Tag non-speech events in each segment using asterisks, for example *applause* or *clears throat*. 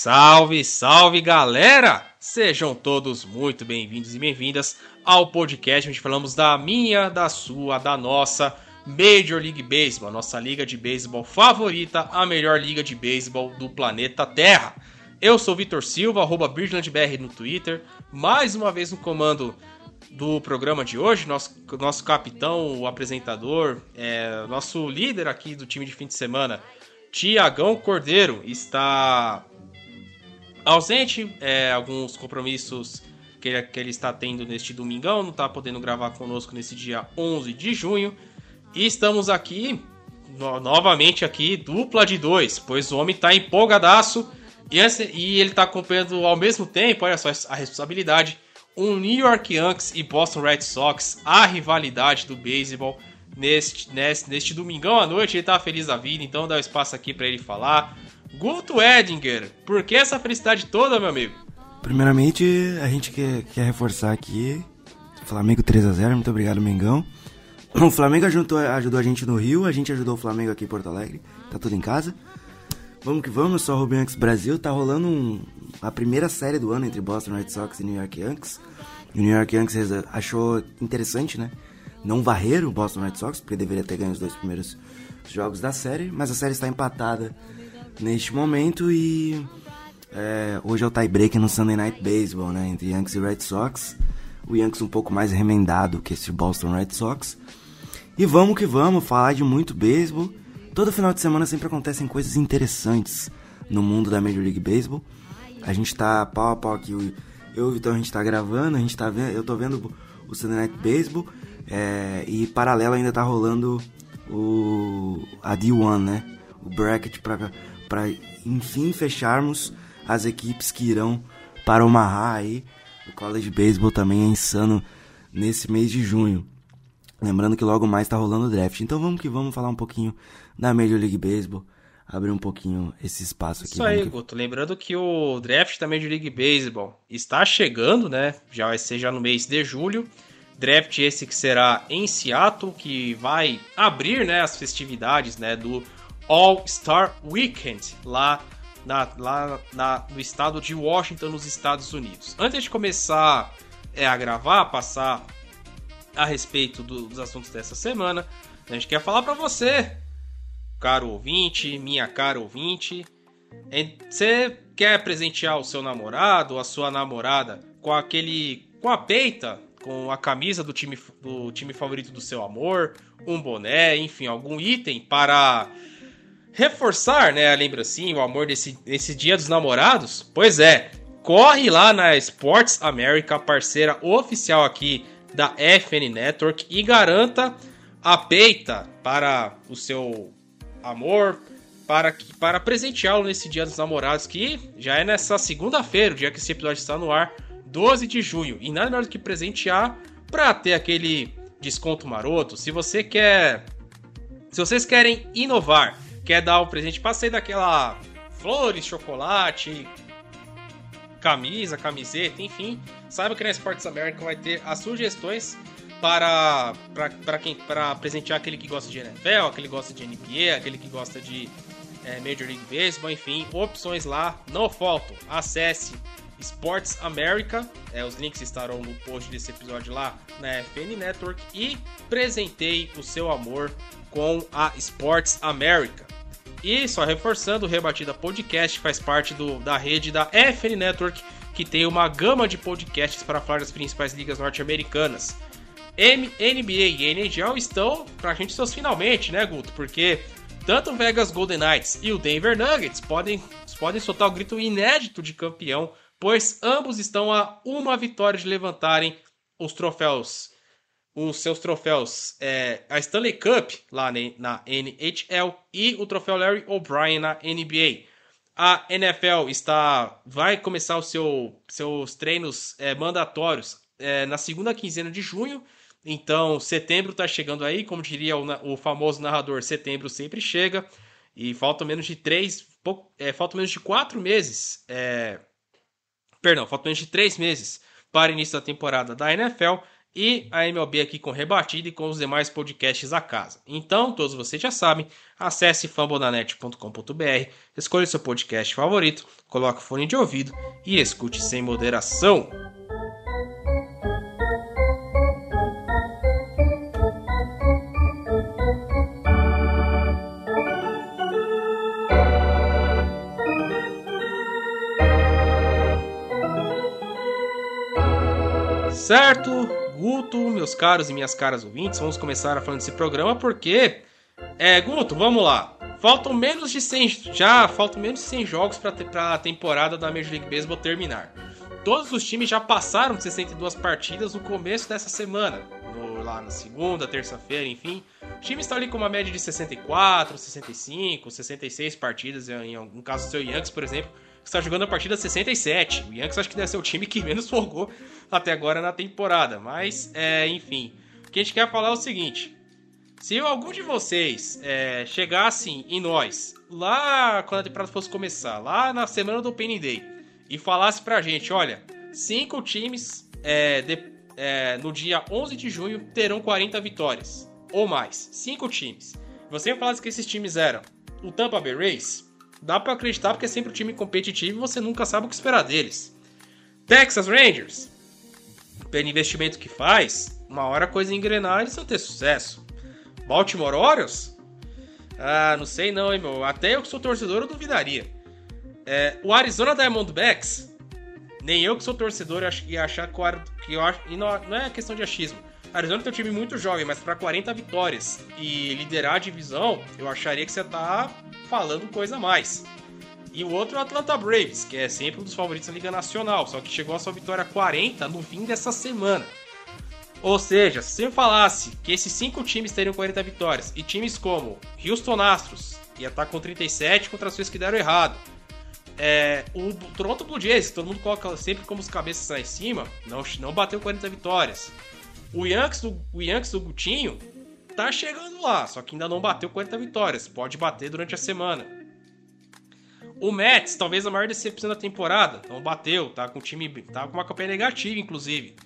Salve, salve galera! Sejam todos muito bem-vindos e bem-vindas ao podcast onde falamos da minha, da sua, da nossa Major League Baseball, nossa liga de beisebol favorita, a melhor liga de beisebol do planeta Terra. Eu sou Vitor Silva, arroba BridgelandBR no Twitter, mais uma vez no comando do programa de hoje, nosso, nosso capitão, o apresentador, é, nosso líder aqui do time de fim de semana, Tiagão Cordeiro, está ausente, é, alguns compromissos que ele, que ele está tendo neste domingão, não está podendo gravar conosco nesse dia 11 de junho, e estamos aqui, no, novamente aqui, dupla de dois, pois o homem está empolgadaço e, esse, e ele está acompanhando ao mesmo tempo, olha só a responsabilidade, um New York Yankees e Boston Red Sox, a rivalidade do beisebol neste, neste, neste domingão à noite, ele tá feliz da vida, então dá um espaço aqui para ele falar. Guto Edinger, por que essa felicidade toda, meu amigo? Primeiramente, a gente quer, quer reforçar aqui, Flamengo 3 a 0 muito obrigado, Mengão. *clears throat* O Flamengo ajudou, ajudou a gente no Rio, a gente ajudou o Flamengo aqui em Porto Alegre. Tá tudo em casa. Vamos que vamos, só Rubem Yankees Brasil. Tá rolando um, a primeira série do ano entre Boston Red Sox e New York Yankees. E o New York Yankees achou interessante, né? Não varrer o Boston Red Sox, porque deveria ter ganho os dois primeiros jogos da série. Mas a série está empatada neste momento e é, hoje é o tie-break no Sunday Night Baseball, né? Entre Yankees e Red Sox. O Yankees um pouco mais remendado que esse Boston Red Sox. E vamos que vamos, falar de muito beisebol. Todo final de semana sempre acontecem coisas interessantes no mundo da Major League Baseball. A gente tá pau a pau aqui, eu e o Vitor, a gente tá gravando, a gente tá vendo, eu tô vendo o Sunday Night Baseball é, e paralelo ainda tá rolando o a D1, né? O bracket para para enfim fecharmos as equipes que irão para Omaha aí. O College Baseball também é insano nesse mês de junho. Lembrando que logo mais tá rolando o draft. Então vamos que vamos falar um pouquinho da Major League Baseball. Abrir um pouquinho esse espaço aqui. Isso aí, que... Guto. Lembrando que o draft da Major League Baseball está chegando, né? Já vai ser já no mês de julho. Draft esse que será em Seattle, que vai abrir né, as festividades né, do All-Star Weekend lá, na, lá na, no estado de Washington, nos Estados Unidos. Antes de começar é, a gravar, passar a respeito do, dos assuntos dessa semana. A gente quer falar para você, caro ouvinte, minha cara ouvinte. Você quer presentear o seu namorado, a sua namorada com aquele com a peita, com a camisa do time do time favorito do seu amor, um boné, enfim, algum item para reforçar, né, a lembrancinha, o amor desse, desse Dia dos Namorados? Pois é, corre lá na Sports America, parceira oficial aqui da FN Network e garanta a peita para o seu amor, para, para presenteá-lo nesse Dia dos Namorados, que já é nessa segunda-feira, o dia que esse episódio está no ar, 12 de junho. E nada melhor do que presentear para ter aquele desconto maroto. Se você quer. Se vocês querem inovar, quer dar o presente, passei daquela flores, chocolate, camisa, camiseta, enfim, saiba que na Sports America vai ter as sugestões para para quem para presentear aquele que gosta de NFL, aquele que gosta de NBA, aquele que gosta de é, Major League Baseball, enfim, opções lá não faltam. Acesse Sports America, é, os links estarão no post desse episódio lá na FN Network e presenteie o seu amor com a Sports America. E só reforçando, o Rebatida Podcast faz parte do, da rede da FN Network, que tem uma gama de podcasts para falar das principais ligas norte-americanas. NBA e NHL estão pra gente seus finalmente, né, Guto? Porque tanto o Vegas Golden Knights e o Denver Nuggets podem, podem soltar o grito inédito de campeão, pois ambos estão a uma vitória de levantarem os troféus os seus troféus, é, a Stanley Cup lá na NHL e o troféu Larry O'Brien na NBA. A NFL está vai começar os seu, seus treinos é, mandatórios é, na segunda quinzena de junho. Então, setembro está chegando aí, como diria o, o, famoso narrador, setembro sempre chega. E falta menos de três, pouco, é, falta menos de quatro meses. É, perdão, falta menos de três meses para início da temporada da NFL e a MLB aqui com rebatida e com os demais podcasts a casa. Então, todos vocês já sabem, acesse fambonanet.com.br, escolha seu podcast favorito, coloque o fone de ouvido e escute sem moderação. Certo? Guto, meus caros e minhas caras ouvintes, vamos começar falando desse programa porque. É, Guto, vamos lá. Faltam menos de 100. Já faltam menos de 100 jogos para a temporada da Major League Baseball terminar. Todos os times já passaram de 62 partidas no começo dessa semana. No, lá na segunda, terça-feira, enfim. O time está ali com uma média de 64, 65, 66 partidas. Em algum caso, o seu Yankees, por exemplo, está jogando a partida 67. O Yankees acho que deve ser o time que menos *laughs* folgou até agora na temporada. Mas, é, enfim. O que a gente quer falar é o seguinte. Se algum de vocês é, chegasse em nós, lá quando a temporada fosse começar, lá na semana do Opening Day, e falasse pra gente, olha, cinco times é, de, é, no dia 11 de junho terão 40 vitórias, ou mais. Cinco times. Você me falasse que esses times eram o Tampa Bay Rays, dá para acreditar porque é sempre um time competitivo e você nunca sabe o que esperar deles. Texas Rangers, pelo investimento que faz, uma hora a coisa engrenar eles vão ter sucesso. Baltimore Orioles? Ah, não sei não, hein, meu. Até eu que sou torcedor eu duvidaria. É, o Arizona Diamondbacks, nem eu que sou torcedor ia achar que eu acho. E não, não é questão de achismo. Arizona tem um time muito jovem, mas para 40 vitórias e liderar a divisão, eu acharia que você tá falando coisa a mais. E o outro é o Atlanta Braves, que é sempre um dos favoritos da Liga Nacional, só que chegou a sua vitória 40 no fim dessa semana. Ou seja, se eu falasse que esses cinco times teriam 40 vitórias e times como Houston Astros ia estar com 37 contra as coisas que deram errado, é, o Toronto Blue Jays, que todo mundo coloca sempre como os cabeças lá em cima, não, não bateu 40 vitórias. O Yankees do, o Yankees do Gutinho tá chegando lá, só que ainda não bateu 40 vitórias. Pode bater durante a semana. O Mets, talvez a maior decepção da temporada, não bateu, tá com time, tá com uma campanha negativa, inclusive.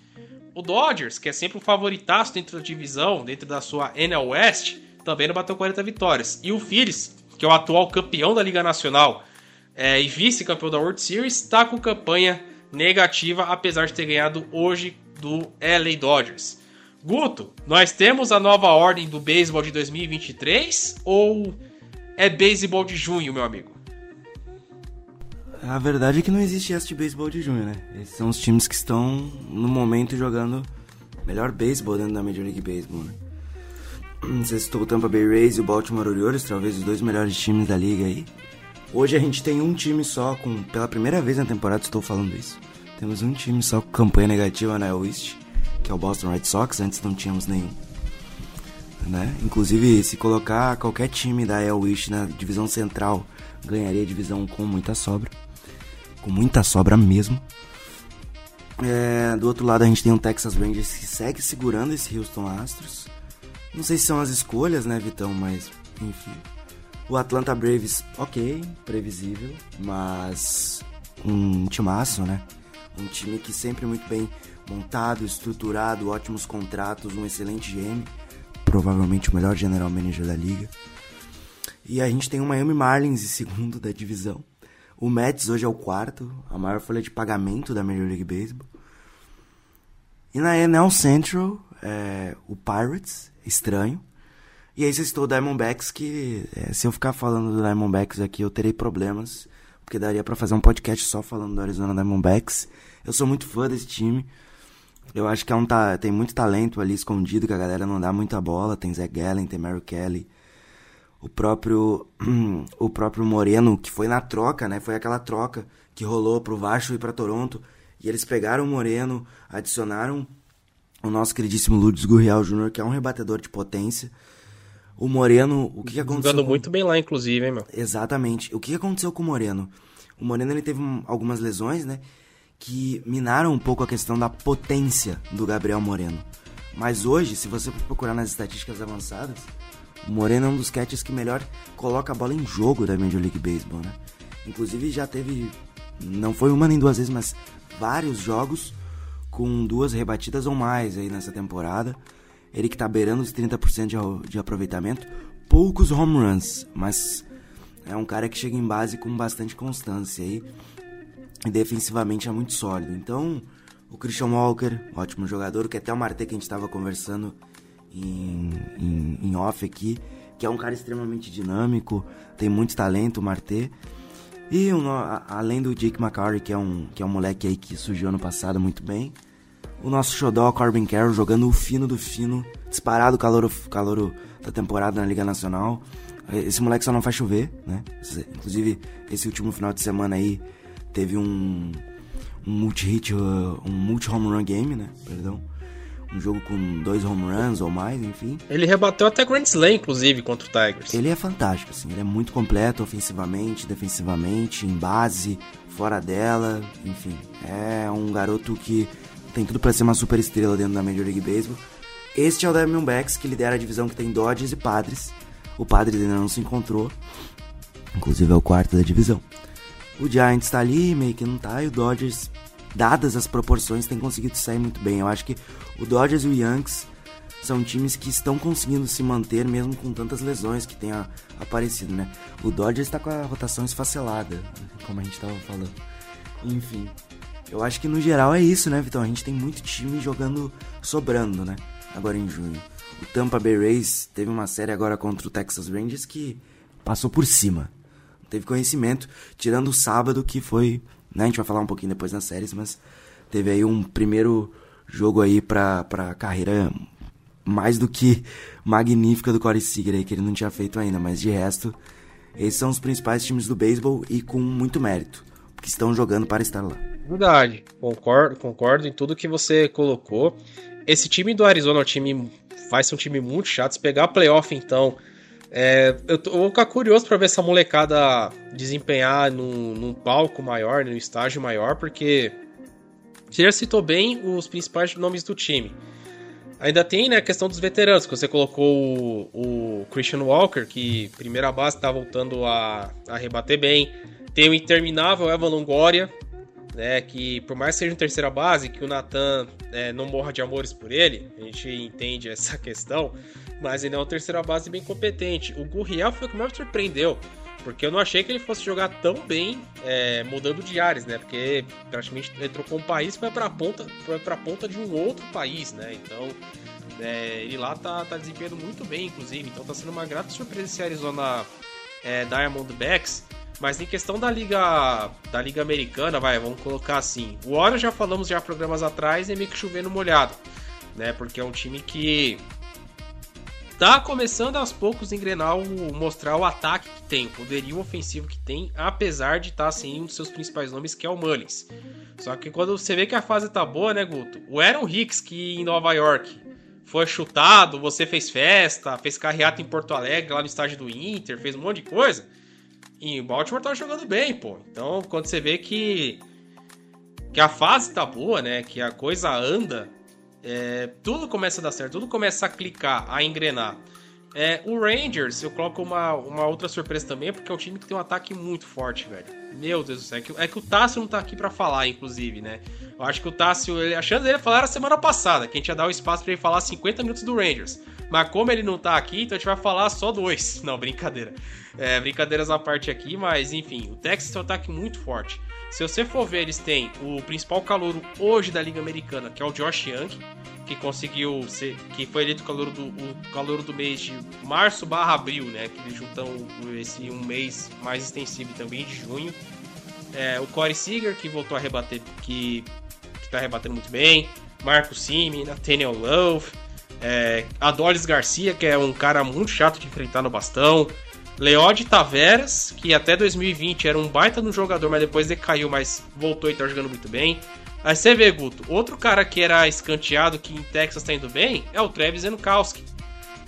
O Dodgers, que é sempre um favoritaço dentro da divisão, dentro da sua NL West, também não bateu 40 vitórias. E o Phillies, que é o atual campeão da Liga Nacional é, e vice-campeão da World Series, está com campanha negativa, apesar de ter ganhado hoje do LA Dodgers. Guto, nós temos a nova ordem do beisebol de 2023 ou é beisebol de junho, meu amigo? A verdade é que não existe essa de beisebol de junho, né? Esses são os times que estão no momento jogando melhor beisebol dentro da Major League Baseball, né? Você citou o Tampa Bay Rays e o Baltimore Orioles, talvez os dois melhores times da liga aí. Hoje a gente tem um time só com, pela primeira vez na temporada estou falando isso. Temos um time só com campanha negativa na East, que é o Boston Red Sox, antes não tínhamos nenhum. Né? Inclusive, se colocar qualquer time da El East na divisão central, ganharia a divisão com muita sobra com muita sobra mesmo. É, do outro lado a gente tem um Texas Rangers que segue segurando esse Houston Astros. Não sei se são as escolhas, né, Vitão, mas enfim. O Atlanta Braves, ok, previsível, mas um timaço, né? Um time que sempre muito bem montado, estruturado, ótimos contratos, um excelente GM, provavelmente o melhor general manager da liga. E a gente tem o Miami Marlins em segundo da divisão. O Mets hoje é o quarto, a maior folha de pagamento da Major League Baseball. E na NL Central, é, o Pirates, estranho. E aí você citou o Diamondbacks, que é, se eu ficar falando do Diamondbacks aqui eu terei problemas, porque daria para fazer um podcast só falando do Arizona Diamondbacks. Eu sou muito fã desse time. Eu acho que é um, tem muito talento ali escondido, que a galera não dá muita bola. Tem Zach Gallen, tem Mary Kelly, o próprio *clears throat* o próprio Moreno, que foi na troca, né? Foi aquela troca que rolou pro Vasco e para Toronto, e eles pegaram o Moreno, adicionaram o nosso queridíssimo Lourdes Gurriel Jr., que é um rebatedor de potência. O Moreno, o que, que aconteceu? Jogando com... muito bem lá, inclusive, hein, meu? Exatamente. O que aconteceu com o Moreno? O Moreno ele teve algumas lesões, né? Que minaram um pouco a questão da potência do Gabriel Moreno. Mas hoje, se você procurar nas estatísticas avançadas, o Moreno é um dos catchers que melhor coloca a bola em jogo da Major League Baseball, né? Inclusive já teve, não foi uma nem duas vezes, mas vários jogos com duas rebatidas ou mais aí nessa temporada. Ele que tá beirando os 30% de, de aproveitamento. Poucos home runs, mas é um cara que chega em base com bastante constância aí. E defensivamente é muito sólido. Então, o Christian Walker, ótimo jogador. Que até o Marte que a gente estava conversando em, em, em, off aqui. Que é um cara extremamente dinâmico, tem muito talento, o Marte. E um, além do Jake McCarry, que é, um, que é um moleque aí que surgiu ano passado muito bem. O nosso xodó, Corbin Carroll, jogando o fino do fino. Disparado calor, calor da temporada na Liga Nacional. Esse moleque só não faz chover, né? Inclusive, esse último final de semana aí teve um, um multi-hit, uh, um multi-home run game, né? Perdão. Um jogo com dois home runs ou mais, enfim. Ele rebateu até Grand Slam, inclusive, contra o Tigers. Ele é fantástico, assim. Ele é muito completo ofensivamente, defensivamente, em base, fora dela, enfim. É um garoto que tem tudo para ser uma super estrela dentro da Major League Baseball. Este é o Diamondbacks, que lidera a divisão que tem Dodgers e Padres. O Padres ainda não se encontrou. Inclusive é o quarto da divisão. O Giants tá ali, meio que não tá, e o Dodgers, dadas as proporções, tem conseguido sair muito bem. Eu acho que o Dodgers e o Yankees são times que estão conseguindo se manter mesmo com tantas lesões que tem aparecido, né? O Dodgers está com a rotação esfacelada, como a gente estava falando. Enfim, eu acho que no geral é isso, né, Vitão? A gente tem muito time jogando sobrando, né? Agora em junho. O Tampa Bay Rays teve uma série agora contra o Texas Rangers que passou por cima. Teve conhecimento, tirando o sábado que foi. Né, a gente vai falar um pouquinho depois nas séries, mas teve aí um primeiro jogo aí pra, pra carreira mais do que magnífica do Corey Seager aí, que ele não tinha feito ainda, mas de resto, esses são os principais times do beisebol e com muito mérito, porque estão jogando para estar lá. Verdade, concordo, concordo em tudo que você colocou. Esse time do Arizona é um time vai ser um time muito chato. Se pegar playoff, então. É, eu, tô, eu vou ficar curioso para ver essa molecada desempenhar num, num palco maior, num estágio maior, porque você já citou bem os principais nomes do time. Ainda tem né, a questão dos veteranos, que você colocou o, o Christian Walker, que primeira base está voltando a, a rebater bem. Tem o interminável Evan Longoria, né, que por mais que seja um terceira base, que o Nathan é, não morra de amores por ele, a gente entende essa *laughs* questão, mas ele é uma terceira base bem competente. O Gurriel foi o que mais me surpreendeu, porque eu não achei que ele fosse jogar tão bem é, mudando de áreas, né? Porque praticamente trocou um país foi para ponta, foi para ponta de um outro país, né? Então é, ele lá tá, tá desempenhando muito bem, inclusive. Então tá sendo uma grata surpresa esse Arizona é, Diamondbacks. Mas em questão da liga da liga americana, vai, vamos colocar assim. O Warriors já falamos já programas atrás, é meio que chovendo molhado, né? Porque é um time que tá começando aos poucos engrenar o mostrar o ataque que tem, o poderio ofensivo que tem, apesar de estar tá, sem um dos seus principais nomes, que é o Mullins. Só que quando você vê que a fase tá boa, né, Guto? O Aaron Hicks que em Nova York foi chutado, você fez festa, fez carreata em Porto Alegre, lá no estádio do Inter, fez um monte de coisa. E o Baltimore tá jogando bem, pô. Então, quando você vê que que a fase tá boa, né? Que a coisa anda, é, tudo começa a dar certo, tudo começa a clicar, a engrenar. É, o Rangers, eu coloco uma, uma outra surpresa também, porque é um time que tem um ataque muito forte, velho. Meu Deus do céu. É que, é que o Tássio não tá aqui para falar, inclusive, né? Eu acho que o Tássio, ele, a chance dele falar era semana passada, que a gente ia dar o espaço para ele falar 50 minutos do Rangers. Mas como ele não tá aqui, então a gente vai falar só dois. *laughs* Não, brincadeira. É, brincadeiras à parte aqui, mas enfim, o Texas tem um ataque muito forte. Se você for ver, eles têm o principal calouro hoje da Liga Americana, que é o Josh Young, que conseguiu ser, que foi eleito calor do o calor do mês de março barra abril, né? Que eles juntam esse um mês mais extensivo também de junho. É, o Corey Seager, que voltou a rebater, que, que tá rebatendo muito bem. Marco Simi, Nathaniel Love. É, Adolis Garcia, que é um cara muito chato de enfrentar no bastão. Leode Taveras, que até 2020 era um baita no jogador, mas depois decaiu, mas voltou e tá jogando muito bem. Aí você vê, Guto, outro cara que era escanteado que em Texas tá indo bem é o Travis Enukowski.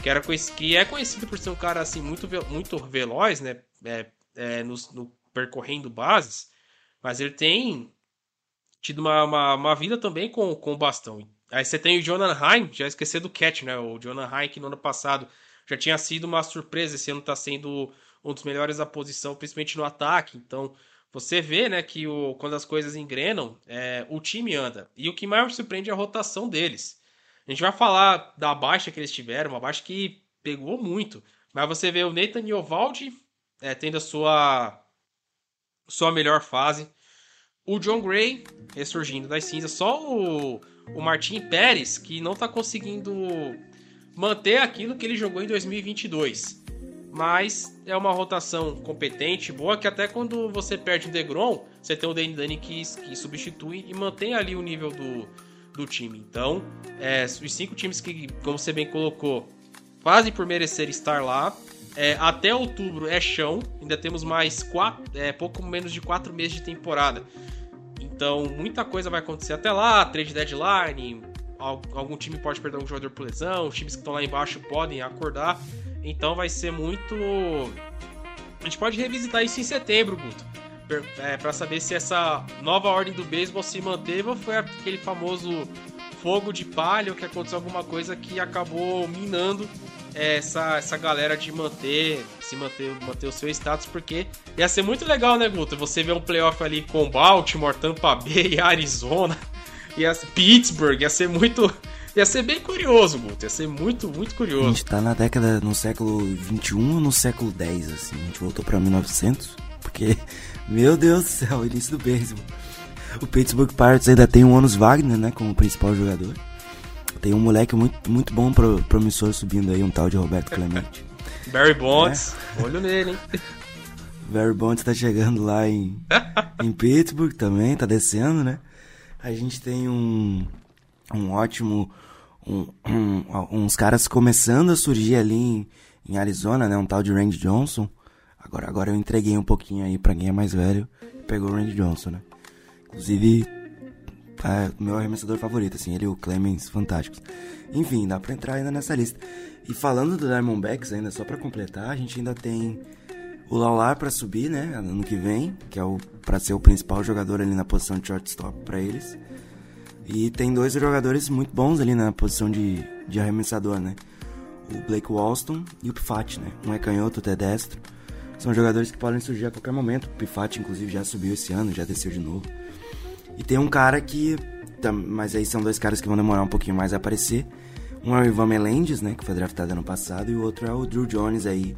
Que, era, que é conhecido por ser um cara assim muito, muito veloz, né? É, é, no, no, percorrendo bases. Mas ele tem tido uma, uma, uma, vida também com, com o bastão. Aí você tem o Jonathan Heim, já esqueci do catch, né? O Jonathan Heim que no ano passado já tinha sido uma surpresa, esse ano tá sendo um dos melhores da posição, principalmente no ataque. Então, você vê, né, que o, quando as coisas engrenam, é, o time anda. E o que mais me surpreende é a rotação deles. A gente vai falar da baixa que eles tiveram, uma baixa que pegou muito. Mas você vê o Nathan Iovaldi é, tendo a sua, sua melhor fase. O John Gray ressurgindo das cinzas. Só o, o Martin Pérez que não está conseguindo manter aquilo que ele jogou em 2022 mas é uma rotação competente, boa, que até quando você perde o Degrom, você tem o Danny Dani que, que substitui e mantém ali o nível do, do time. Então, é, os cinco times que, como você bem colocou, fazem por merecer estar lá. É, até outubro é chão, ainda temos mais quatro, é, pouco menos de quatro meses de temporada. Então, muita coisa vai acontecer até lá, trade deadline, algum time pode perder um jogador por lesão, os times que estão lá embaixo podem acordar. Então vai ser muito. A gente pode revisitar isso em setembro, Guto. É, para saber se essa nova ordem do beisebol se manteve ou foi aquele famoso fogo de palha ou que aconteceu alguma coisa que acabou minando essa, essa galera de manter se manter, manter o seu status, porque ia ser muito legal, né, Guto? Você ver um playoff ali com Baltimore, Tampa Bay, *laughs* Arizona, ia, Pittsburgh, ia ser muito Ia ser bem curioso, Guto. Ia ser muito, muito curioso. A gente tá na década, no século 21 ou no século 10, assim. A gente voltou pra 1900, porque, *laughs* meu Deus do céu, início do beisebol. O Pittsburgh Pirates ainda tem o Onus Wagner, né, como principal jogador. Tem um moleque muito, muito bom, promissor subindo aí, um tal de Roberto Clemente. *laughs* Barry Bonds, é. olho nele, hein? *laughs* Barry Bonds tá chegando lá em, em Pittsburgh também, tá descendo, né? A gente tem um, um ótimo um, um, uns caras começando a surgir ali em, em, Arizona, né? Um tal de Randy Johnson. Agora, agora eu entreguei um pouquinho aí pra quem é mais velho. Pegou o Randy Johnson, né? Inclusive, é meu arremessador favorito, assim. Ele e o Clemens, fantásticos. Enfim, dá pra entrar ainda nessa lista. E falando do Diamondbacks ainda, só pra completar, a gente ainda tem o Laular para subir, né? Ano que vem, que é o para ser o principal jogador ali na posição de shortstop para eles. E tem dois jogadores muito bons ali na posição de, de arremessador, né? O Blake Walston e o Pifat, né? Um é canhoto, outro é destro. São jogadores que podem surgir a qualquer momento. O Pifat, inclusive, já subiu esse ano, já desceu de novo. E tem um cara que... Mas aí são dois caras que vão demorar um pouquinho mais a aparecer. Um é o Ivan Melendez, né? Que foi draftado ano passado. E o outro é o Drew Jones aí,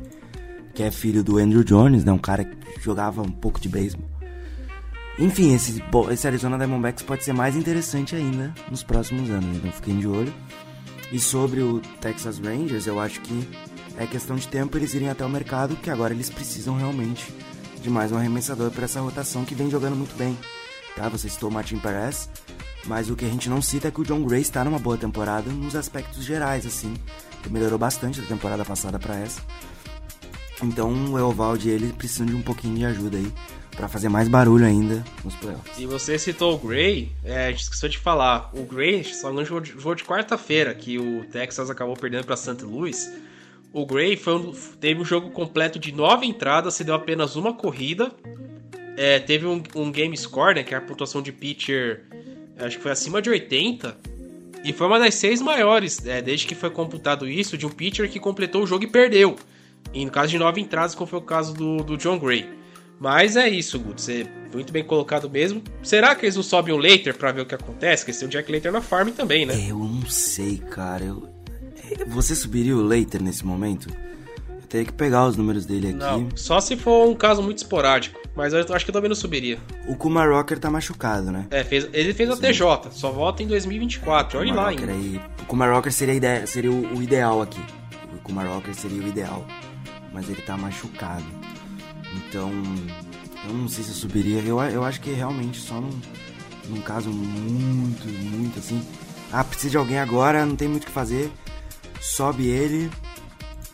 que é filho do Andrew Jones, né? Um cara que jogava um pouco de beisebol. Enfim, esse, esse Arizona Diamondbacks pode ser mais interessante ainda nos próximos anos, então fiquem de olho. E sobre o Texas Rangers, eu acho que é questão de tempo eles irem até o mercado, que agora eles precisam realmente de mais um arremessador para essa rotação que vem jogando muito bem. Tá? Você citou Martin Perez, mas o que a gente não cita é que o John Gray está numa boa temporada nos aspectos gerais, assim. Que melhorou bastante da temporada passada para essa. Então o Eovaldi ele precisa de um pouquinho de ajuda aí para fazer mais barulho ainda nos playoffs. E você citou o Gray, é, a gente esqueceu de falar. O Gray só não jogou de, de quarta-feira, que o Texas acabou perdendo para St. Louis. O Gray um, teve um jogo completo de nove entradas, se deu apenas uma corrida. É, teve um, um, game score, né, que é a pontuação de pitcher, acho que foi acima de 80. E foi uma das seis maiores, é, desde que foi computado isso, de um pitcher que completou o jogo e perdeu. E no caso de nove entradas, como foi o caso do, do John Gray. Mas é isso, Guto. Você muito bem colocado mesmo. Será que eles não sobem o Later pra ver o que acontece? Porque tem o Jack Later na farm também, né? Eu não sei, cara. Eu... Você subiria o Later nesse momento? Teria que pegar os números dele aqui. Não, só se for um caso muito esporádico. Mas eu acho que eu também não subiria. O Kumar Rocker tá machucado, né? É, fez, ele fez a TJ, só volta em 2024. Olha lá ainda. Aí, o Kumar Rocker seria, ideia, seria o, o ideal aqui. O Kumar Rocker seria o ideal. Mas ele tá machucado. Então, eu não sei se eu subiria. Eu, eu acho que realmente só num, num caso muito, muito assim. Ah, precisa de alguém agora, não tem muito o que fazer. Sobe ele.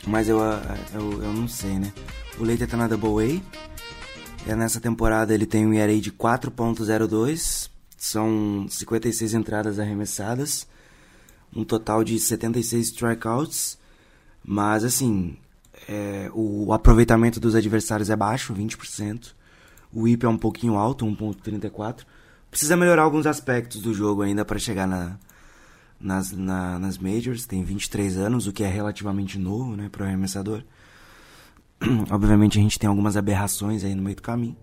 Mas eu, eu, eu não sei, né? O Leite tá na Double A. É nessa temporada ele tem um ERA de 4.02, são 56 entradas arremessadas, um total de 76 strikeouts, mas assim, é, o aproveitamento dos adversários é baixo, 20%. O whip é um pouquinho alto, 1.34. Precisa melhorar alguns aspectos do jogo ainda para chegar na, nas, na, nas majors. Tem 23 anos, o que é relativamente novo né, para o arremessador. *clears throat* Obviamente a gente tem algumas aberrações aí no meio do caminho.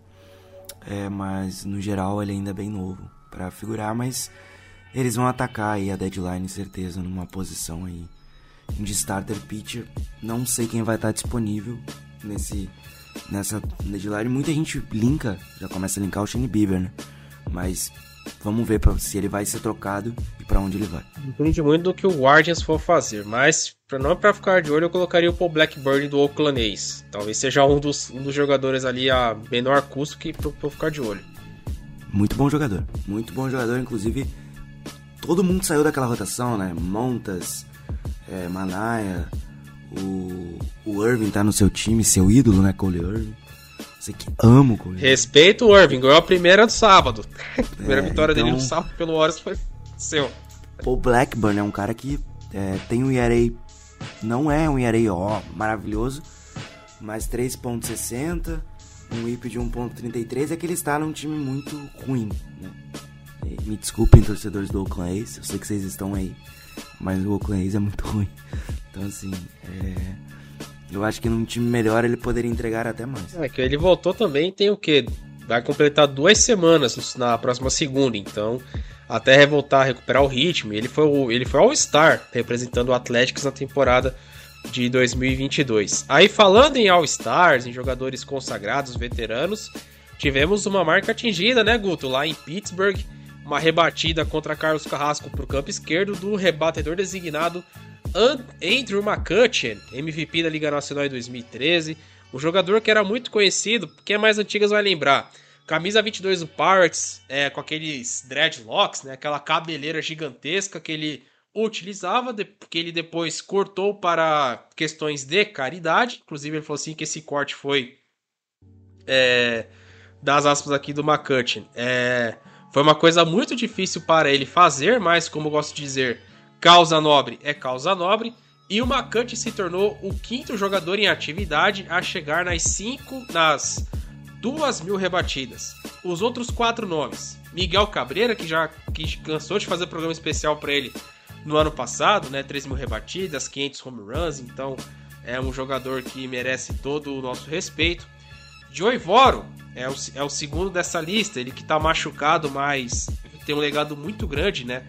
É, mas no geral ele ainda é bem novo para figurar, mas eles vão atacar aí a deadline, certeza, numa posição aí de starter pitcher. Não sei quem vai estar disponível nesse nessa deadline. Muita gente linka, já começa a linkar o Shane Bieber, né? Mas vamos ver pra, se ele vai ser trocado e para onde ele vai. Depende muito do que o Guardians for fazer, mas para não para ficar de olho, eu colocaria o Paul Blackburn do Oakland A's. Talvez seja um dos, um dos jogadores ali a menor custo que para ficar de olho. Muito bom jogador, muito bom jogador, inclusive todo mundo saiu daquela rotação, né? Montas, é, Manaia, o, o Irving tá no seu time, seu ídolo, né, Cole Irving. Você que ama o Respeito o Irving, ganhou a primeira do sábado. A primeira é, vitória então... dele no sábado pelo Warriors foi seu. O Blackburn é um cara que é, tem um ERA, não é um ERA ó, maravilhoso, mas 3.60, um IP de 1.33 é que ele está num time muito ruim, né? Me desculpem, torcedores do Oakland A's, eu sei que vocês estão aí mas o Oakland A's é muito ruim. Então, assim, é... eu acho que num time melhor ele poderia entregar até mais. É que ele voltou também, tem o quê? Vai completar duas semanas na próxima segunda, então até voltar a recuperar o ritmo. Ele foi o, ele foi All-Star representando o Atlético na temporada de 2022. Aí falando em All-Stars, em jogadores consagrados, veteranos, tivemos uma marca atingida, né, Guto, lá em Pittsburgh uma rebatida contra Carlos Carrasco para o campo esquerdo do rebatedor designado Andrew McCutcheon, MVP da Liga Nacional em 2013. O jogador que era muito conhecido, quem é mais antigas vai lembrar. Camisa 22 do Pirates, é, com aqueles dreadlocks, né, aquela cabeleira gigantesca que ele utilizava, que ele depois cortou para questões de caridade. Inclusive, ele falou assim que esse corte foi é, das aspas aqui do McCutcheon. É, foi uma coisa muito difícil para ele fazer, mas como eu gosto de dizer, causa nobre é causa nobre. E o Macante se tornou o quinto jogador em atividade a chegar nas cinco, nas duas mil rebatidas. Os outros quatro nomes: Miguel Cabreira, que já que cansou de fazer programa especial para ele no ano passado, né? 3 mil rebatidas, 500 home runs, então é um jogador que merece todo o nosso respeito. Joey Voro é o, é o segundo dessa lista, ele que tá machucado, mas tem um legado muito grande, né?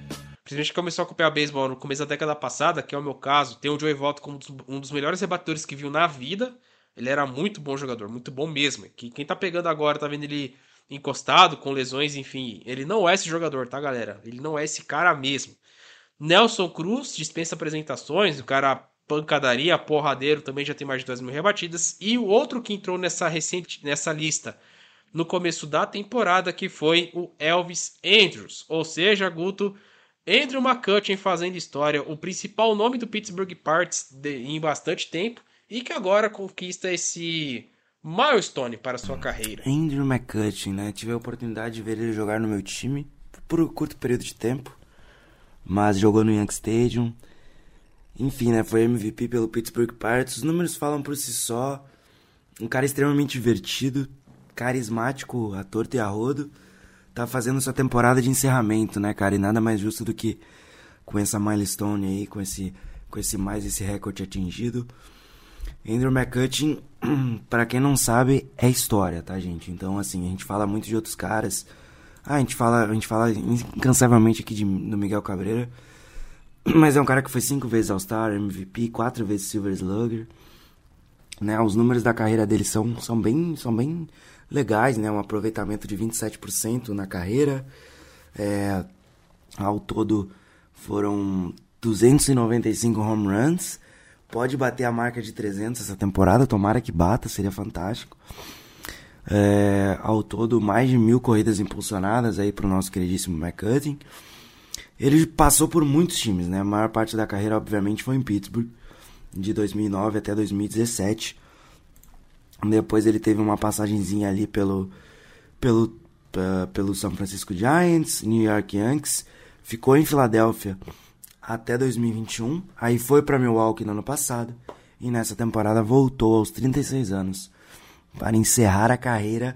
Principalmente começou a acompanhar beisebol no começo da década passada, que é o meu caso. Tem o Joey Votto como um dos melhores rebatedores que viu na vida. Ele era muito bom jogador, muito bom mesmo. Que quem tá pegando agora tá vendo ele encostado, com lesões, enfim. Ele não é esse jogador, tá, galera? Ele não é esse cara mesmo. Nelson Cruz dispensa apresentações, o cara pancadaria, porradeiro, também já tem mais de 2 mil rebatidas. E o outro que entrou nessa recente nessa lista no começo da temporada, que foi o Elvis Andrews. Ou seja, Guto, Andrew McCutcheon fazendo história, o principal nome do Pittsburgh Pirates em bastante tempo, e que agora conquista esse milestone para sua carreira. Andrew McCutcheon, né? Tive a oportunidade de ver ele jogar no meu time por um curto período de tempo, mas jogou no Yankee Stadium. Enfim, né? Foi MVP pelo Pittsburgh Pirates. Os números falam por si só. Um cara extremamente divertido, carismático, ator e arrodo, tá fazendo sua temporada de encerramento, né, cara? E nada mais justo do que com essa milestone aí, com esse, com esse mais esse recorde atingido. Andrew McCutcheon, *clears throat* para quem não sabe, é história, tá, gente? Então, assim, a gente fala muito de outros caras. Ah, a gente fala, a gente fala incansavelmente aqui de, do Miguel Cabreira. *clears throat* Mas é um cara que foi cinco vezes All-Star, MVP, quatro vezes Silver Slugger. Né? Os números da carreira dele são, são, bem, são bem legais, né? Um aproveitamento de 27% na carreira. É, ao todo foram 295 home runs. Pode bater a marca de 300 essa temporada, tomara que bata, seria fantástico. É, ao todo, mais de mil corridas impulsionadas aí para o nosso queridíssimo McCutcheon. Ele passou por muitos times, né? A maior parte da carreira, obviamente, foi em Pittsburgh, de 2009 até 2017. Depois ele teve uma passagenzinha ali pelo, pelo pelo São Francisco Giants, New York Yankees, ficou em Filadélfia até 2021, aí foi para Milwaukee no ano passado e nessa temporada voltou aos 36 anos para encerrar a carreira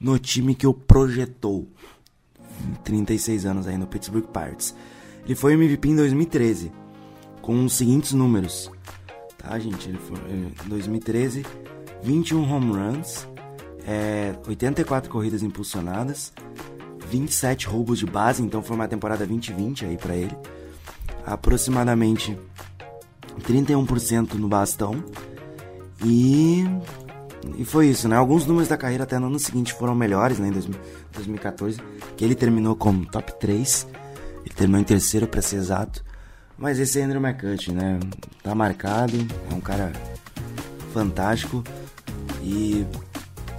no time que o projetou. 36 anos aí no Pittsburgh Pirates. Ele foi MVP em 2013 com os seguintes números. Tá, gente? Ele foi em 2013, 21 home runs, é, 84 corridas impulsionadas, 27 roubos de base, então foi uma temporada 2020 aí para ele. Aproximadamente 31% no bastão. E e foi isso, né? Alguns números da carreira até no ano seguinte foram melhores, né? Em 2014, que ele terminou como top 3. Ele terminou em terceiro para ser exato. Mas esse é Andrew McCutcheon, né? Tá marcado, é um cara fantástico e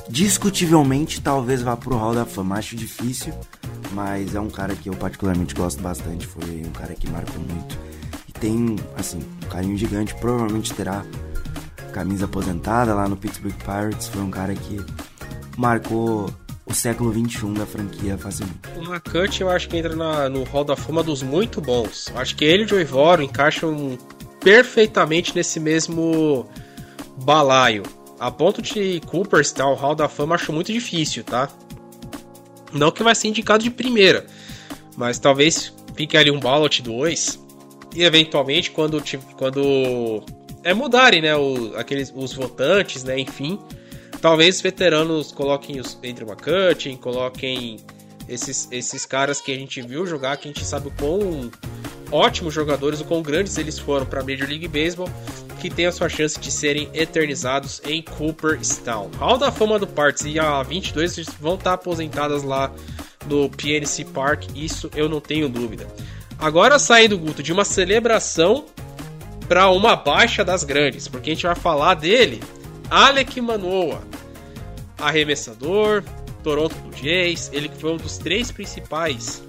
discutivelmente talvez vá pro Hall da Fama. Acho difícil, mas é um cara que eu particularmente gosto bastante. Foi um cara que marcou muito e tem, assim, um carinho gigante. Provavelmente terá camisa aposentada lá no Pittsburgh Pirates. Foi um cara que marcou o século XXI da franquia facilmente. O McCutcheon eu acho que entra na, no Hall da Fama dos muito bons. Acho que ele e o Joey Voro encaixam perfeitamente nesse mesmo balaio. A ponto de Cooper estar no Hall da Fama acho muito difícil, tá? Não que vai ser indicado de primeira, mas talvez fique ali um ballot 2 e eventualmente quando, quando é mudarem, né, o, aqueles, os votantes, né, enfim, talvez os veteranos coloquem os Andrew McCutcheon, coloquem esses, esses caras que a gente viu jogar, que a gente sabe o quão ótimos jogadores, o quão grandes eles foram para Major League Baseball, que tem a sua chance de serem eternizados em Cooperstown. Hall da Fama do Parts e a 22 vão estar aposentadas lá no PNC Park, isso eu não tenho dúvida. Agora saindo, Guto, de uma celebração para uma baixa das grandes, porque a gente vai falar dele, Alec Manoa, arremessador, Toronto Blue Jays, ele que foi um dos três principais